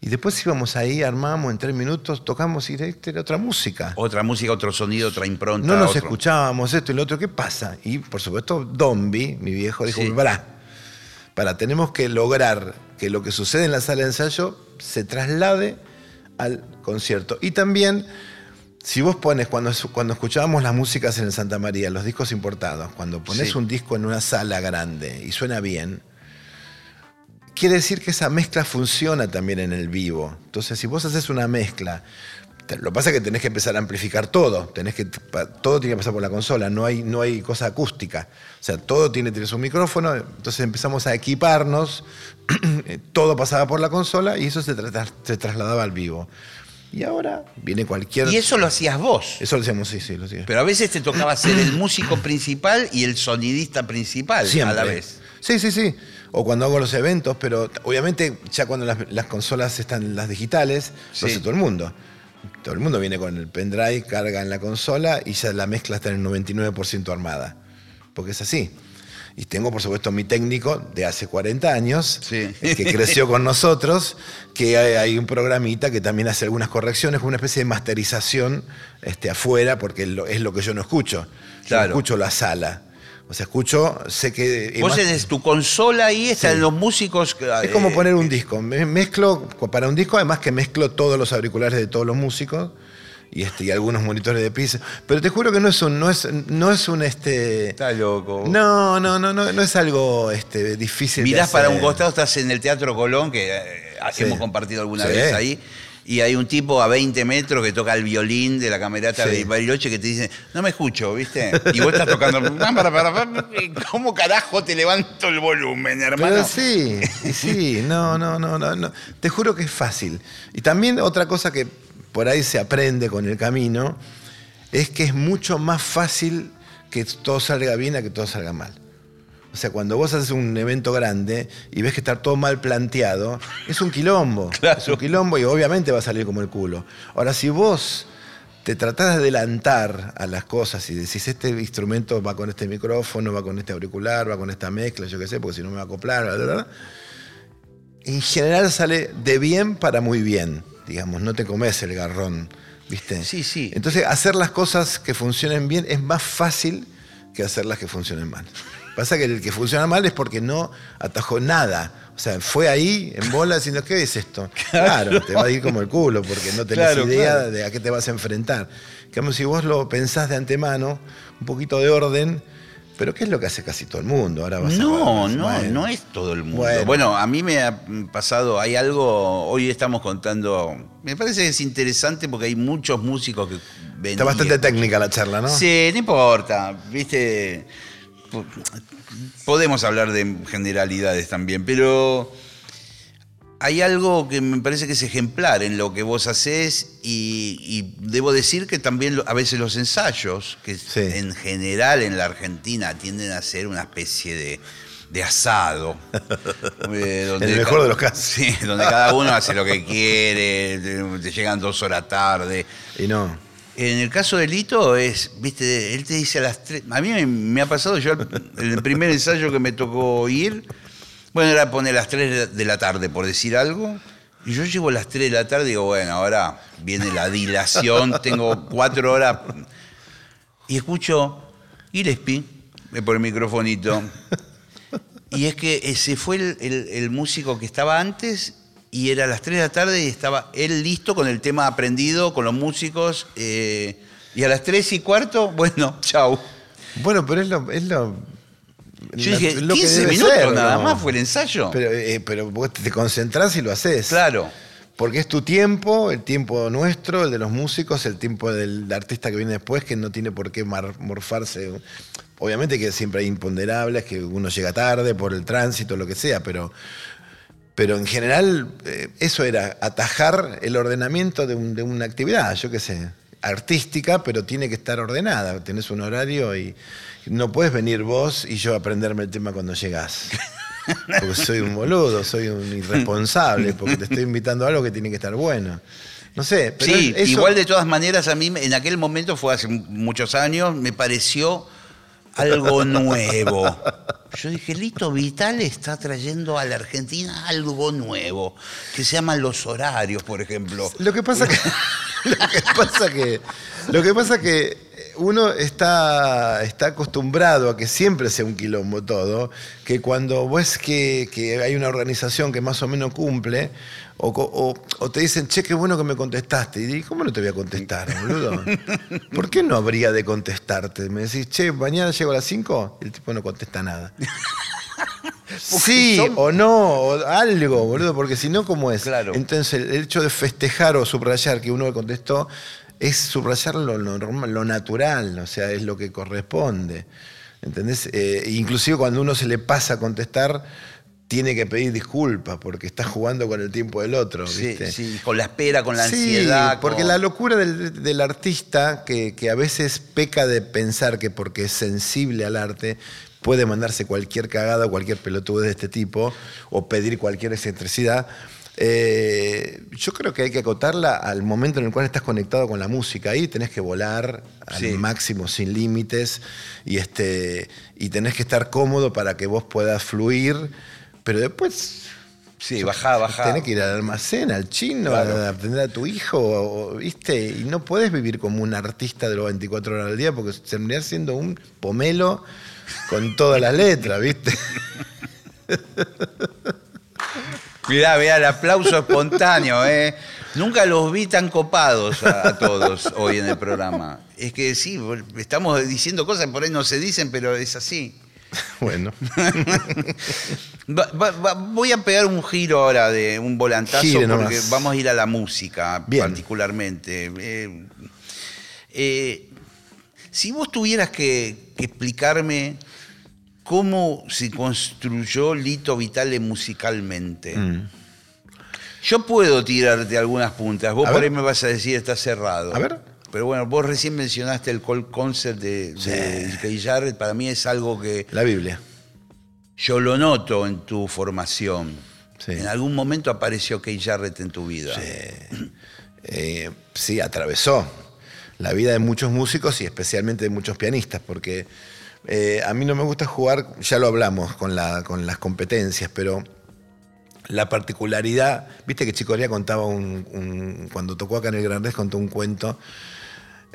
y después íbamos ahí, armamos en tres minutos, tocamos y era otra música. Otra música, otro sonido, otra impronta. No nos otro- escuchábamos esto y lo otro, ¿qué pasa? Y por supuesto, Dombi, mi viejo, dijo, Sí. pará, para, tenemos que lograr que lo que sucede en la sala de ensayo se traslade al concierto. Y también, si vos pones, cuando, cuando escuchábamos las músicas en el Santa María, los discos importados, cuando pones Sí. un disco en una sala grande y suena bien, quiere decir que esa mezcla funciona también en el vivo. Entonces, si vos haces una mezcla Lo que pasa es que tenés que empezar a amplificar todo. Tenés que, todo tiene que pasar por la consola. No hay, no hay cosa acústica. O sea, todo tiene, tiene su micrófono. Entonces empezamos a equiparnos. todo pasaba por la consola y eso se, tra- se trasladaba al vivo. Y ahora viene cualquier. Y eso lo hacías vos. Eso lo hacíamos, sí, sí, lo hacía. Pero a veces te tocaba ser el músico principal y el sonidista principal Siempre. a la vez. Sí, sí, sí. O cuando hago los eventos, pero obviamente ya cuando las, las consolas están las digitales, lo Sí. hace todo el mundo. Todo el mundo viene con el pendrive, carga en la consola y ya la mezcla está en el 99% armada. Porque es así. Y tengo, por supuesto, mi técnico de hace 40 años, Sí. que creció con nosotros, que hay, un programita que también hace algunas correcciones, una especie de masterización este, afuera, porque lo- es lo que yo no escucho. Yo no escucho la sala. O sea, escucho, sé que... Vos más- tenés tu consola ahí, están Sí. los músicos. es eh, como poner un disco. Me- Mezclo, para un disco, además que mezclo todos los auriculares de todos los músicos y, este, y algunos monitores de piso. Pero te juro que no es un, no es, no es un este. Está loco. No, no, no, no, no es algo este, difícil. de Mirás para hacer. un costado, estás en el Teatro Colón, que eh, Sí. hemos compartido alguna Sí. vez ahí. Y hay un tipo a 20 metros que toca el violín de la camerata Sí. de Bariloche que te dice, no me escucho, ¿viste? Y vos estás tocando. ¿cómo carajo te levanto el volumen, hermano? Pero sí, sí, no, no, no, no, no. Te juro que es fácil. Y también otra cosa que por ahí se aprende con el camino es que es mucho más fácil que todo salga bien a que todo salga mal. O sea, cuando vos haces un evento grande y ves que está todo mal planteado, es un quilombo. Claro. Es un quilombo y obviamente va a salir como el culo. Ahora, si vos te tratás de adelantar a las cosas y decís, este instrumento va con este micrófono, va con este auricular, va con esta mezcla, yo qué sé, porque si no me va a acoplar, bla, bla, bla, en general sale de bien para muy bien, digamos, no te comes el garrón, ¿viste? Sí, sí. Entonces, hacer las cosas que funcionen bien es más fácil que hacerlas que funcionen mal. Pasa que el que funciona mal es porque no atajó nada. O sea, fue ahí en bola diciendo, ¿qué es esto? Claro, te va a ir como el culo porque no tenés Claro, idea claro. de a qué te vas a enfrentar. Si vos lo pensás de antemano, un poquito de orden, pero ¿qué es lo que hace casi todo el mundo? Ahora vas a No, ver, no, bueno. no es todo el mundo. Bueno. Bueno. a mí me ha pasado, hay algo, hoy estamos contando, me parece que es interesante porque hay muchos músicos que venían. Está bastante técnica la charla, ¿no? Sí, no importa, viste, podemos hablar de generalidades también, pero hay algo que me parece que es ejemplar en lo que vos haces y, y debo decir que también a veces los ensayos, que Sí. en general en la Argentina tienden a ser una especie de, de asado. eh, donde el mejor de los casos. Sí, donde cada uno hace lo que quiere, te- te llegan dos horas tarde. Y no. En el caso de Lito es, viste, él te dice a las tres. A mí me, ha pasado, yo el primer ensayo que me tocó ir, bueno, era poner las 3 de la tarde, por decir algo. Y yo llego a las 3 de la tarde y digo, bueno, ahora viene la dilación, tengo cuatro horas. Y escucho Gillespie por el microfonito. Y es que se fue el músico que estaba antes y era a las 3 de la tarde y estaba él listo con el tema aprendido, con los músicos. eh, y a las 3 y cuarto, bueno, chau. Bueno, pero es lo. Es lo Yo la- dije, lo que 15 debe minutos ser, nada ¿no? más fue el ensayo. Pero, eh, pero vos te concentrás y lo haces. claro. Porque es tu tiempo, el tiempo nuestro, el de los músicos, el tiempo del artista que viene después, que no tiene por qué morfarse. Obviamente que siempre hay imponderables, que uno llega tarde por el tránsito, lo que sea, pero, pero en general eh, eso era atajar el ordenamiento de, un- de una actividad, yo qué sé, artística, pero tiene que estar ordenada. Tenés un horario y no puedes venir vos y yo aprenderme el tema cuando llegás. Porque soy un boludo, soy un irresponsable, porque te estoy invitando a algo que tiene que estar bueno. No sé, pero sí, eso- igual de todas maneras a mí en aquel momento fue hace muchos años, me pareció algo nuevo. Yo dije, Lito Vital está trayendo a la Argentina algo nuevo, que se llaman los horarios, por ejemplo. Lo que pasa que. lo que pasa que. Lo que pasa que uno está, está acostumbrado a que siempre sea un quilombo todo, que cuando ves que, que hay una organización que más o menos cumple, o, co- o- o te dicen, che, qué bueno que me contestaste. Y digo, ¿cómo no te voy a contestar, boludo? ¿Por qué no habría de contestarte? Me decís, che, mañana llego a las 5, y el tipo no contesta nada. Sí son- o no, o algo, boludo, porque si no, ¿cómo es? Claro. Entonces, el hecho de festejar o subrayar que uno le contestó es subrayar lo, normal, lo natural, o sea, es lo que corresponde. ¿Entendés? Eh, inclusive cuando uno se le pasa a contestar, tiene que pedir disculpas porque está jugando con el tiempo del otro. Sí, ¿viste? sí, con la espera, con la Sí, ansiedad. porque con- la locura del, del artista, que, que a veces peca de pensar que porque es sensible al arte, puede mandarse cualquier cagada o cualquier pelotudo de este tipo, o pedir cualquier excentricidad. Eh, yo creo que hay que acotarla al momento en el cual estás conectado con la música. Ahí tenés que volar al Sí. máximo, sin límites, y, este, y tenés que estar cómodo para que vos puedas fluir, pero después Sí, bajá, bajá. Tenés que ir al almacén, al chino, Claro. a atender a tu hijo, ¿viste? Y no puedes vivir como un artista de los 24 horas al día porque terminás siendo un pomelo con todas las letras, ¿viste? Mirá, mirá, el aplauso espontáneo, ¿eh? Nunca los vi tan copados a, a todos hoy en el programa. Es que sí, estamos diciendo cosas que por ahí no se dicen, pero es así. Bueno, Va- va- va- voy a pegar un giro ahora de un volantazo Gire nomás. porque vamos a ir a la música Bien. particularmente. Eh, eh, si vos tuvieras que, que explicarme cómo se construyó Lito Vitale musicalmente, Mm. yo puedo tirarte algunas puntas. Vos A por ver. ahí me vas a decir está cerrado. A ver. Pero bueno, vos recién mencionaste el Cold Concert de, de Keith Jarrett. Para mí es algo que la Biblia. yo lo noto en tu formación. Sí. En algún momento apareció Keith Jarrett en tu vida. Eh, sí, atravesó la vida de muchos músicos y especialmente de muchos pianistas, porque eh, a mí no me gusta jugar, ya lo hablamos con, la- con las competencias, pero la particularidad, viste que Chicorea contaba un, cuando tocó acá en el Gran Rex, contó un cuento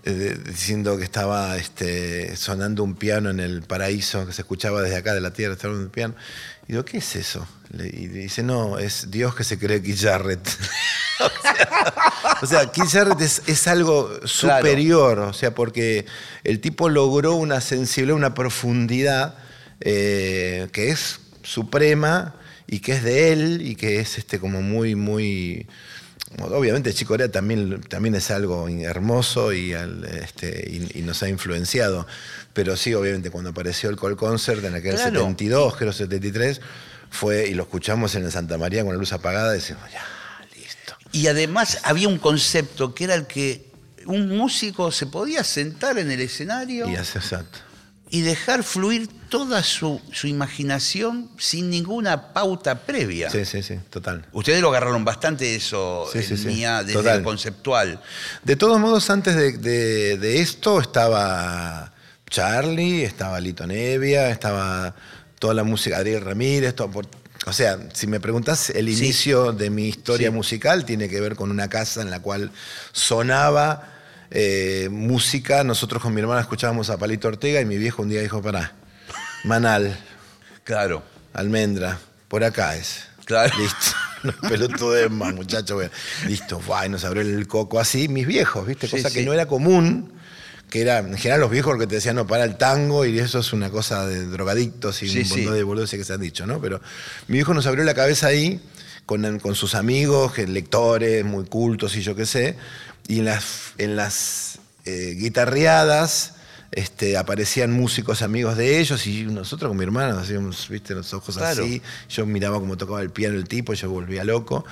eh, diciendo que estaba este, sonando un piano en el paraíso, que se escuchaba desde acá de la tierra, estaba un piano. Y digo, ¿qué es eso? Y dice, no, es Dios que se cree Keith o sea, es, es algo superior, o sea, porque el tipo logró una sensibilidad, una profundidad eh, que es suprema y que es de él y que es este como muy, muy... Obviamente Chico Corea también, también es algo hermoso y, este, y, y nos ha influenciado. Pero sí, obviamente, cuando apareció el Call Concert en aquel Claro. 72, creo 73, fue y lo escuchamos en el Santa María con la luz apagada y decimos, ya, listo. Y además había un concepto que era el que un músico se podía sentar en el escenario Y hace exacto. Y dejar fluir toda su, su imaginación sin ninguna pauta previa. Sí, sí, sí, total. Ustedes lo agarraron bastante eso Sí, sí, en sí. mía desde Total. el conceptual. De todos modos, antes de, de- de esto estaba Charlie, estaba Lito Nevia, estaba toda la música, Adriel Ramírez, todo por- o sea, si me preguntás, el inicio de mi historia musical tiene que ver con una casa en la cual sonaba eh, música. Nosotros con mi hermana escuchábamos a Palito Ortega y mi viejo un día dijo, pará, Manal, Claro, Almendra, por acá es. claro. Listo. No pelotudez más, muchachos. bueno. Listo, va, y nos abrió el coco así. Mis viejos, ¿viste? Sí, Cosa que sí. no era común. Que era, en general, los viejos que te decían no para el tango y eso es una cosa de drogadictos y Sí, un montón de boludeces que se han dicho, ¿no? Pero mi viejo nos abrió la cabeza ahí con, con sus amigos, lectores, muy cultos y yo qué sé. Y en las, en las eh, guitarreadas este, aparecían músicos amigos de ellos y nosotros con mi hermano hacíamos, viste, los ojos Claro. así. Yo miraba cómo tocaba el piano el tipo, yo volvía loco.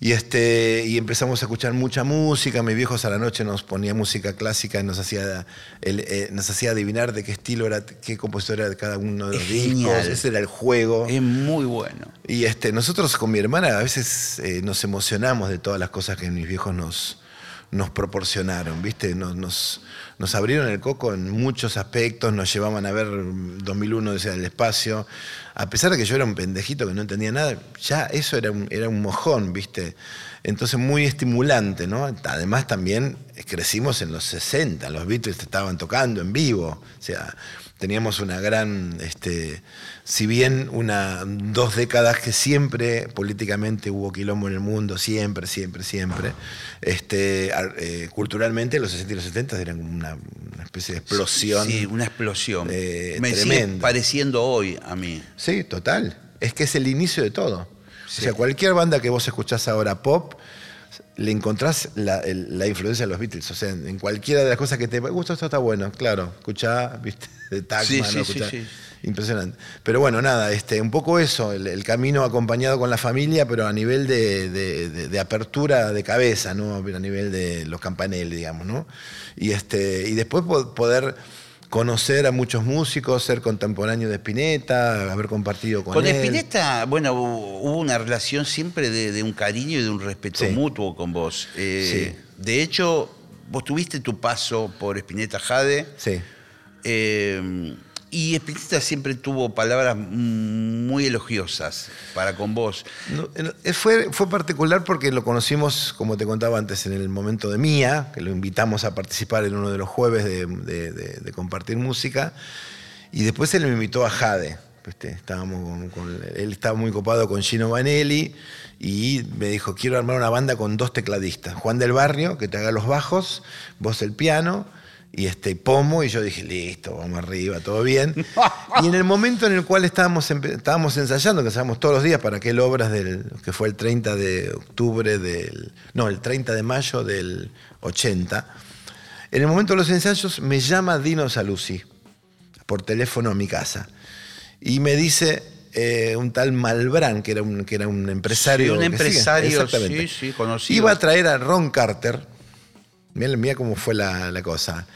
Y, este, y empezamos a escuchar mucha música. Mis viejos a la noche nos ponía música clásica y nos hacía, el- eh, nos hacía adivinar de qué estilo era, qué compositor era de cada uno de los Es discos. genial. Ese era el juego. Es muy bueno. Y este, nosotros con mi hermana a veces eh, nos emocionamos de todas las cosas que mis viejos nos, nos proporcionaron, ¿viste? Nos, nos, nos abrieron el coco en muchos aspectos, nos llevaban a ver 2001 desde el espacio. A pesar de que yo era un pendejito que no entendía nada, ya eso era un, era un mojón, ¿viste? Entonces muy estimulante, ¿no? Además también crecimos en los 60, los Beatles estaban tocando en vivo, o sea, teníamos una gran, este, si bien una, dos décadas que siempre políticamente hubo quilombo en el mundo, siempre, siempre, siempre, este, eh, culturalmente los 60 y los 70 eran una, una especie de explosión. Sí, una explosión. eh, Me sigue tremenda. pareciendo hoy a mí. Sí, total. Es que es el inicio de todo. O sea, cualquier banda que vos escuchás ahora pop, le encontrás la, el- la influencia de los Beatles. O sea, en cualquiera de las cosas que te gusta, esto está bueno, claro. Escuchá, viste, de Tagman, Sí, ¿no? sí, sí, sí. Impresionante. Pero bueno, nada, este, un poco eso, el, el camino acompañado con la familia, pero a nivel de, de- de- de apertura de cabeza, ¿no? A nivel de los campaneles, digamos, ¿no? Y, este, y después po- poder conocer a muchos músicos, ser contemporáneo de Spinetta, haber compartido con, Con él. Spinetta, bueno, hu- hubo una relación siempre de, de un cariño y de un respeto Sí. mutuo con vos. Eh, De hecho, vos tuviste tu paso por Spinetta Jade. Sí. Eh, y Spinetta siempre tuvo palabras muy elogiosas para con vos. Eh, fue, fue particular porque lo conocimos, como te contaba antes, en el momento de Mía, que lo invitamos a participar en uno de los jueves de, compartir música, y después él me invitó a Jade. Estábamos él estaba muy copado con Gino Vanelli y me dijo, quiero armar una banda con dos tecladistas, Juan del Barrio, que te haga los bajos, vos el piano, y este Pomo, y yo dije, listo, vamos arriba, todo bien. y en el momento en el cual estábamos, estábamos ensayando, que ensayamos todos los días para aquel obras del, que fue el 30 de octubre del, no, el 30 de mayo del 80, en el momento de los ensayos me llama Dino Saluzzi por teléfono a mi casa y me dice eh, un tal Malbrán, que era un, que era un empresario. Sí, un sigue- empresario, exactamente. sí, sí, conocido. Iba a traer a Ron Carter, mira, mira cómo fue la, la cosa,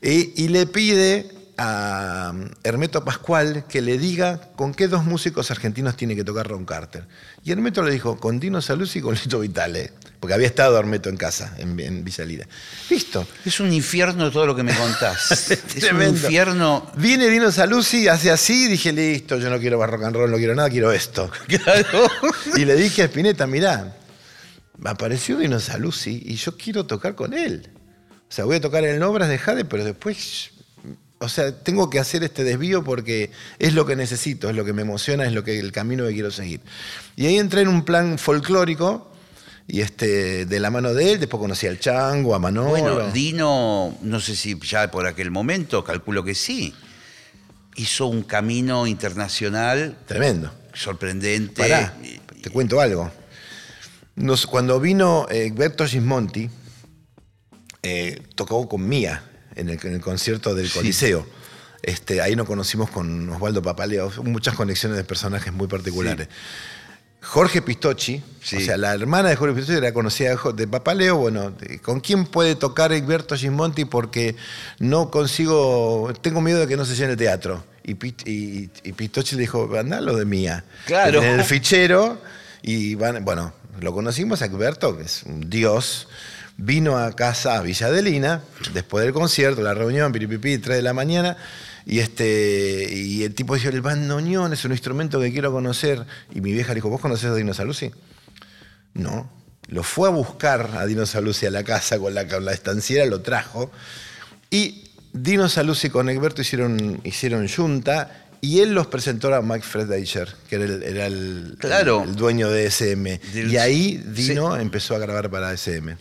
y, y le pide a um, Hermeto Pascual que le diga con qué dos músicos argentinos tiene que tocar Ron Carter. Y Hermeto le dijo, con Dino Saluzzi y con Lito Vitale, porque había estado Hermeto en casa, en, en Villa Lira. Listo. Es un infierno todo lo que me contás. es un infierno. Viene Dino Saluzzi, hace así, dije, listo, yo no quiero rock and roll, no quiero nada, quiero esto. Y le dije a Spinetta, mirá, apareció Dino Saluzzi y yo quiero tocar con él. O sea, voy a tocar en obras de Jade, pero después, o sea, tengo que hacer este desvío porque es lo que necesito, es lo que me emociona, es lo que el camino que quiero seguir. Y ahí entré en un plan folclórico y este, de la mano de él, después conocí al Chango, a Manolo. Bueno, Dino, no sé si ya por aquel momento, calculo que sí, hizo un camino internacional Tremendo. sorprendente. Pará, te cuento algo. Nos- cuando vino eh, Egberto Gismonti, eh, tocó con Mía en el, en el concierto del Coliseo. Este, ahí nos conocimos con Osvaldo Papaleo, muchas conexiones de personajes muy particulares. Jorge Pistocchi, Sí. o sea, la hermana de Jorge Pistocchi era conocida de Papaleo, bueno, de- ¿con quién puede tocar Egberto Gismonti? Porque no consigo, tengo miedo de que no se llene el teatro. Y, y, y Pistocchi le dijo, anda lo de Mía. Claro. En el fichero, y van, bueno, lo conocimos a Egberto, que es un dios. Vino a casa a Villa Adelina, después del concierto, la reunión, piripipi, 3 de la mañana, y, este, y el tipo dijo, el bandoneón es un instrumento que quiero conocer. Y mi vieja le dijo, ¿vos conocés a Dino Saluzzi? No. Lo fue a buscar a Dino Saluzzi a la casa con la, con la estanciera, lo trajo. Y Dino Saluzzi con Egberto hicieron, hicieron yunta y él los presentó a Mike Fredeicher, que era el, era el- Claro. el dueño de SM. Del- y ahí Dino empezó a grabar para SM.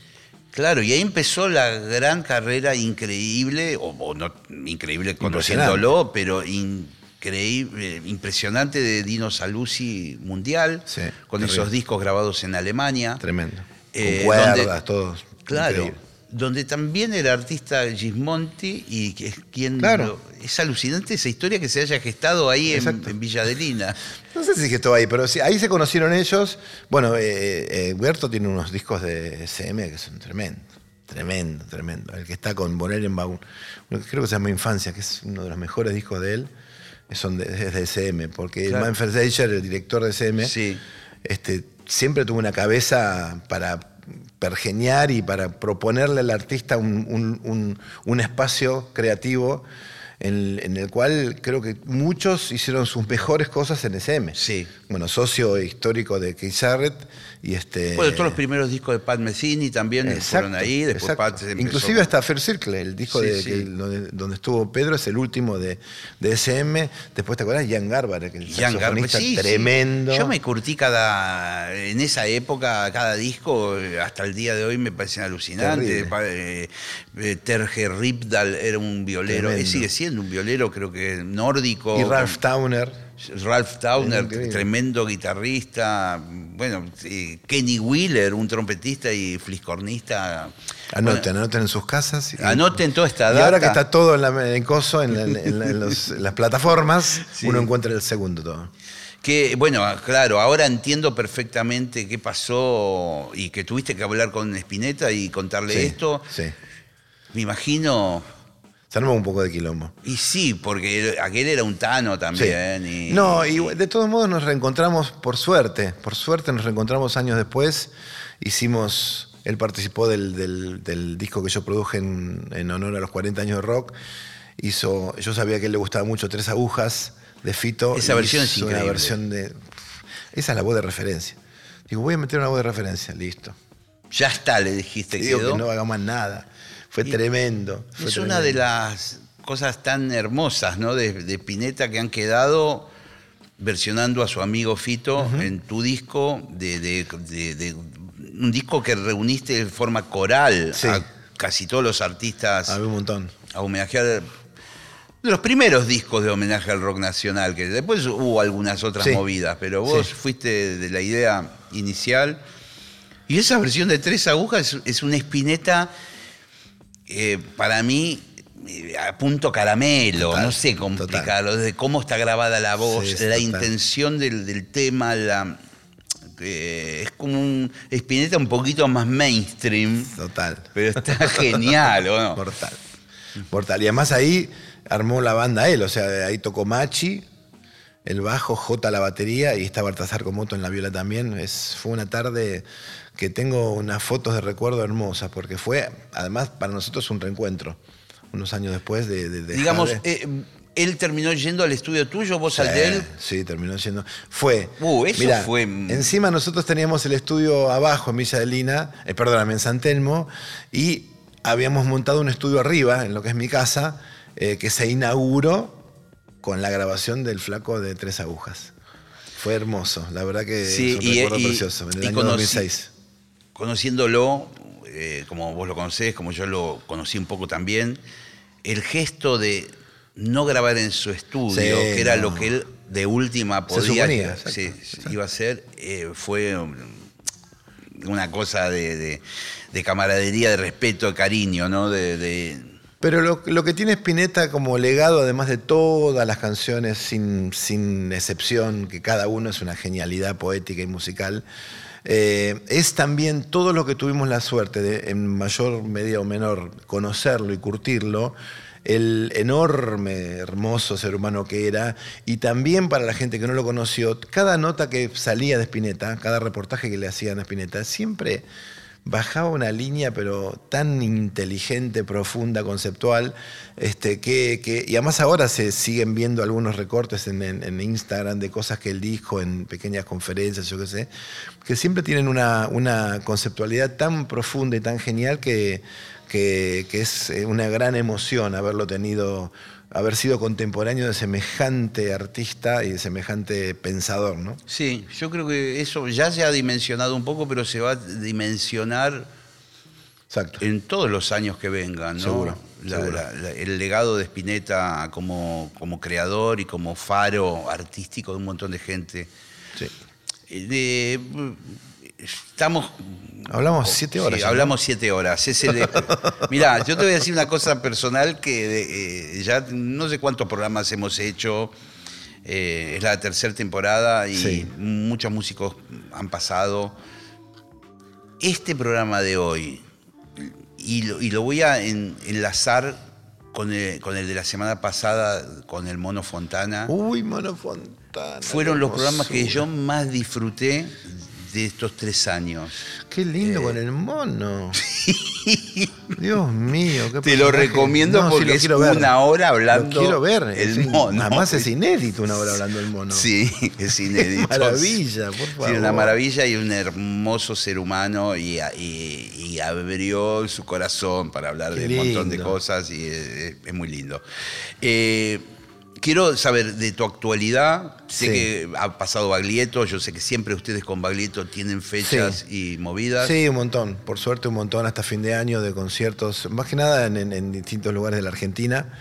Claro, y ahí empezó la gran carrera increíble, o, o no increíble conociéndolo, pero increíble, impresionante de Dino Saluzzi mundial, Sí, con terrible. esos discos grabados en Alemania. Tremendo. Eh, con cuerdas, donde- todos. Claro. Increíble. Donde también el artista Gismonti, y que es quien. Claro. lo- es alucinante esa historia que se haya gestado ahí en, en Villa Adelina. No sé si estuvo ahí, pero sí, ahí se conocieron ellos. Bueno, eh, eh, Berto tiene unos discos de SM que son tremendos. Tremendo, tremendo. El que está con que creo que se llama Infancia, que es uno de los mejores discos de él, son de, es de SM, porque Claro. Manfred Eicher, el director de SM, Sí. este, siempre tuvo una cabeza para pergeñar y para proponerle al artista un, un- un- un espacio creativo en, en el cual creo que muchos hicieron sus mejores cosas en SM. Sí. Bueno, socio histórico de Keith Jarrett y este... Bueno, todos los primeros discos de Pat Metheny también fueron ahí. Después exacto. Pat se empezó Inclusive hasta Fair Circle, el disco Sí, de, sí. que- donde, donde estuvo Pedro, es el último de, de SM. Después te acuerdas, Jan Garbar, el Jan sí, tremendo. Yo me curtí cada, en esa época, cada disco, eh, hasta el día de hoy me parecen alucinantes. Eh, eh, Terje Ripdal era un violero, eh, sigue siendo un violero, creo que nórdico. Y Ralph Towner. Ralph Towner, tremendo guitarrista. Bueno, eh, Kenny Wheeler, un trompetista y fliscornista. Anoten, anoten en sus casas. y- Anoten toda esta Y data. ahora que está todo en, la, en coso, en, la- en la- en los- en las plataformas, Sí. uno encuentra el segundo todo. Que, bueno, claro, ahora entiendo perfectamente qué pasó y que tuviste que hablar con Spinetta y contarle Sí, esto. Sí. Me imagino. Se armó un poco de quilombo. Y sí, porque aquel era un Tano Sí. también. y- no, y de todos modos nos reencontramos por suerte. Por suerte nos reencontramos años después. Hicimos, él participó del, del- del disco que yo produje en, en honor a los 40 años de rock. Hizo, yo sabía que a él le gustaba mucho Tres Agujas de Fito. Esa versión es una versión de. Esa es la voz de referencia. Digo, voy a meter una voz de referencia, listo. Ya está, le dijiste. Digo quedó. que no haga más nada. Fue Y tremendo. fue es una de las cosas tan hermosas, ¿no? De, de Spinetta que han quedado versionando a su amigo Fito en tu disco, de, de- de- de un disco que reuniste de forma coral Sí. a casi todos los artistas Había un montón. a homenajear de los primeros discos de homenaje al rock nacional, que después hubo algunas otras Sí. movidas, pero vos Sí. fuiste de la idea inicial. Y esa versión de tres agujas es, es una espineta, eh, para mí, eh, a punto caramelo, Total, no sé complicarlo, desde cómo está grabada la voz, Sí, la total. intención del, del tema, la, eh, es como un espineta un poquito más mainstream, Total. pero está genial, ¿o no? Mortal. Mortal. Y además ahí armó la banda él, o sea, ahí tocó Machi, el bajo, J la batería y está Baltasar Comoto en la viola también. Es, fue una tarde que tengo unas fotos de recuerdo hermosas, porque fue, además, para nosotros un reencuentro, unos años después de... de- de Digamos, eh, él terminó yendo al estudio tuyo, vos al Sí, de él. Sí, terminó siendo. Fue. Uh, eso mirá, fue- Encima nosotros teníamos el estudio abajo en Villa de Lina, eh, perdóname, en San Telmo, y habíamos montado un estudio arriba, en lo que es mi casa, eh, que se inauguró con la grabación del flaco de tres agujas. Fue hermoso, la verdad que Sí, es un y- recuerdo y- precioso, en el año conocí- 2006. Conociéndolo, eh, como vos lo conocés, como yo lo conocí un poco también, el gesto de no grabar en su estudio, Sí, que era no. lo que él de última Se podía suponía, sí, exacto, iba a hacer, eh, fue um, una cosa de, de- de camaradería, de respeto, de cariño, ¿no? De, de- Pero lo, que tiene Spinetta como legado, además de todas las canciones, sin, sin excepción, que cada uno es una genialidad poética y musical, eh, es también todo lo que tuvimos la suerte de, en mayor medida o menor, conocerlo y curtirlo, el enorme, hermoso ser humano que era, y también para la gente que no lo conoció, cada nota que salía de Spinetta, cada reportaje que le hacían a Spinetta, siempre bajaba una línea, pero tan inteligente, profunda, conceptual, este, que, que- y además ahora se siguen viendo algunos recortes en, en- Instagram de cosas que él dijo en pequeñas conferencias, yo qué sé, que siempre tienen una, una conceptualidad tan profunda y tan genial que, que- que es eh, una gran emoción haberlo tenido, haber sido contemporáneo de semejante artista y de semejante pensador, ¿no? Sí, yo creo que eso ya se ha dimensionado un poco, pero se va a dimensionar Exacto. en todos los años que vengan, ¿no? Seguro, La- seguro. la- la- el legado de Spinetta como, como creador y como faro artístico de un montón de gente. Sí. Eh, de- estamos. Hablamos siete horas Sí, hablamos siete horas. Es el- Mirá, yo te voy a decir una cosa personal que eh, ya no sé cuántos programas hemos hecho. eh, es la tercera temporada y Sí. muchos músicos han pasado. Este programa de hoy, y lo, y lo voy a en- enlazar con el, con el de la semana pasada, con el Mono Fontana, Uy, Mono Fontana. fueron los programas que yo más disfruté de estos tres años. Qué lindo Eh. con el mono. Dios mío, qué Te lo recomiendo No, sí, porque lo es ver. una hora hablando Lo quiero ver. el es- mono. Además es inédito una hora hablando el mono. Sí, es inédito. Maravilla, por favor. Sí, una maravilla y un hermoso ser humano y, y- y abrió su corazón para hablar Qué de un montón de cosas y es, es muy lindo. Eh, quiero saber de tu actualidad. Sé Sí. que ha pasado Baglietto, yo sé que siempre ustedes con Baglietto tienen fechas y movidas. Sí, un montón. Por suerte, un montón hasta fin de año de conciertos, más que nada en, en- en distintos lugares de la Argentina.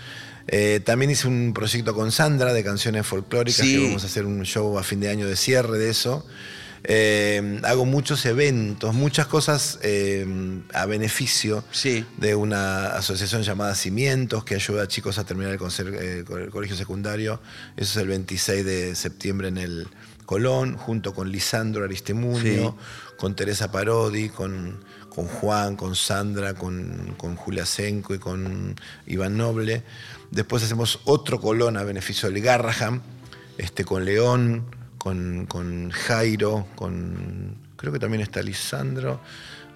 Eh, también hice un proyecto con Sandra de canciones folclóricas, Sí. que vamos a hacer un show a fin de año de cierre de eso. Eh, hago muchos eventos, muchas cosas eh, a beneficio Sí. de una asociación llamada Cimientos que ayuda a chicos a terminar el, eh, el colegio secundario. Eso es el 26 de septiembre en el Colón, junto con Lisandro Aristemunio, con Teresa Parodi, con, con Juan, con Sandra, con, con Julia Senco y con Iván Noble. Después hacemos otro Colón a beneficio del Garraham, este, con León, con, Jairo, con creo que también está Lisandro,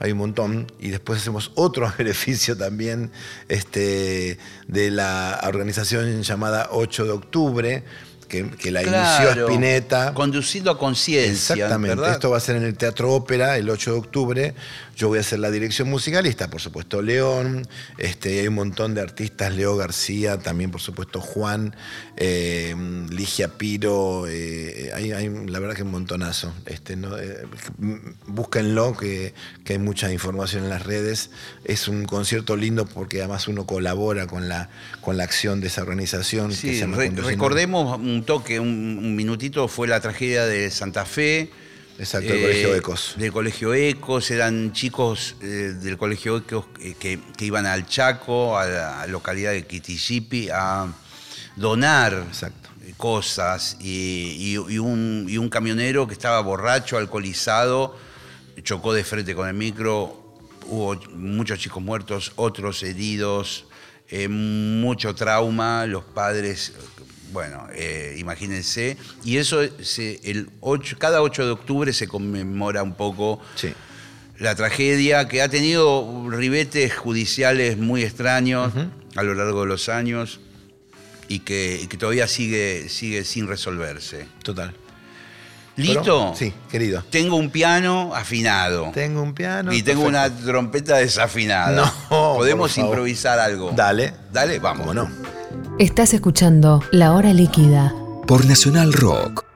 hay un montón. Y después hacemos otro beneficio también este, de la organización llamada 8 de octubre, que, que la inició Claro, Spinetta. Conducido a conciencia. Exactamente. ¿verdad? Esto va a ser en el Teatro Ópera el 8 de octubre. Yo voy a hacer la dirección musical y está, por supuesto, León. Este, hay un montón de artistas, Leo García, también, por supuesto, Juan, eh, Ligia Piro. eh, hay, hay, la verdad que un montonazo. Este, ¿no? Eh, búsquenlo, que, que hay mucha información en las redes. Es un concierto lindo porque además uno colabora con la, con la acción de esa organización. que se Sí, llama re- Conduciendo- recordemos un toque, un, un minutito, fue la tragedia de Santa Fe. Eh, Exacto, el Colegio Ecos. Del Colegio Ecos, eran chicos eh, del Colegio Ecos eh, que, que iban al Chaco, a la localidad de Quitichipi, a donar Exacto. eh, cosas y, y- y un, y un camionero que estaba borracho, alcoholizado, chocó de frente con el micro, hubo muchos chicos muertos, otros heridos, eh, mucho trauma, los padres, bueno, eh, imagínense, y eso se- el 8, cada 8 de octubre se conmemora un poco Sí. la tragedia que ha tenido ribetes judiciales muy extraños a lo largo de los años y que, y que todavía sigue, sigue sin resolverse. Total. ¿Listo? Sí, querido. Tengo un piano afinado. Tengo un piano. y tengo perfecto. una trompeta desafinada. No, Podemos improvisar algo. Dale. Dale, vamos. ¿Cómo no? Estás escuchando La Hora Líquida. por Nacional Rock.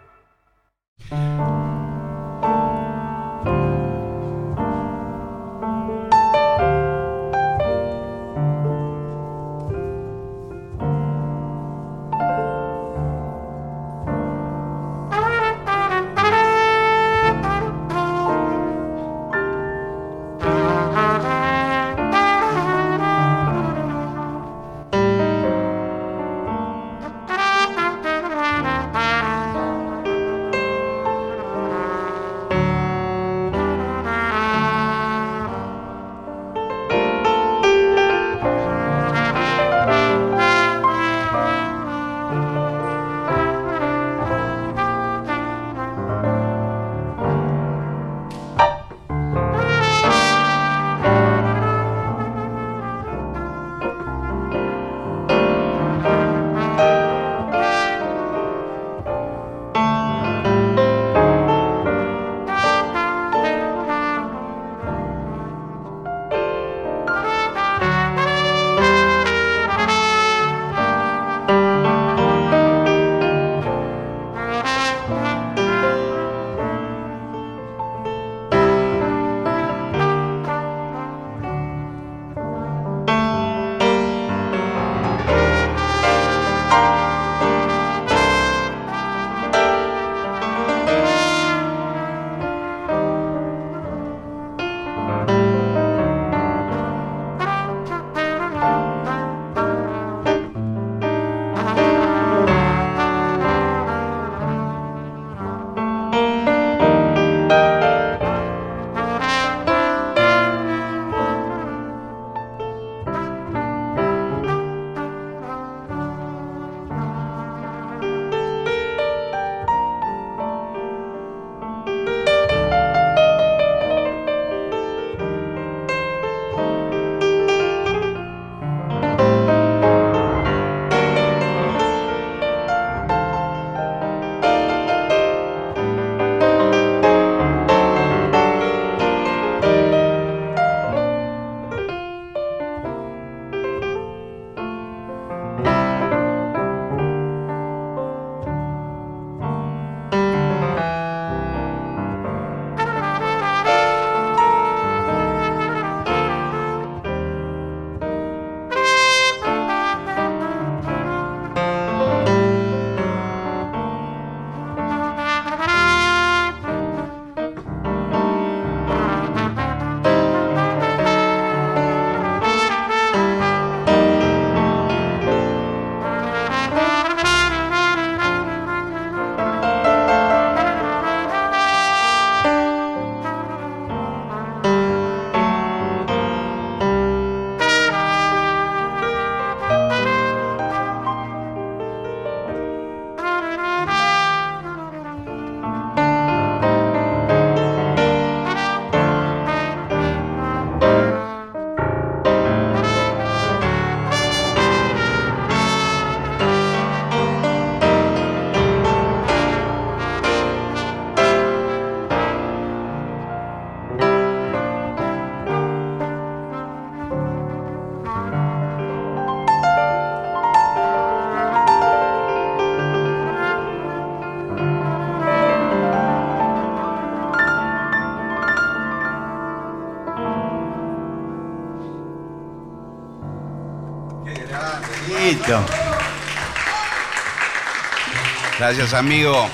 Gracias, amigo.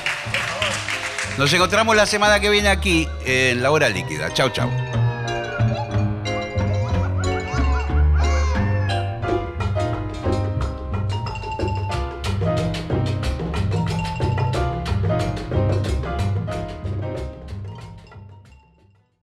Nos encontramos la semana que viene aquí en La Hora Líquida. Chau, chau.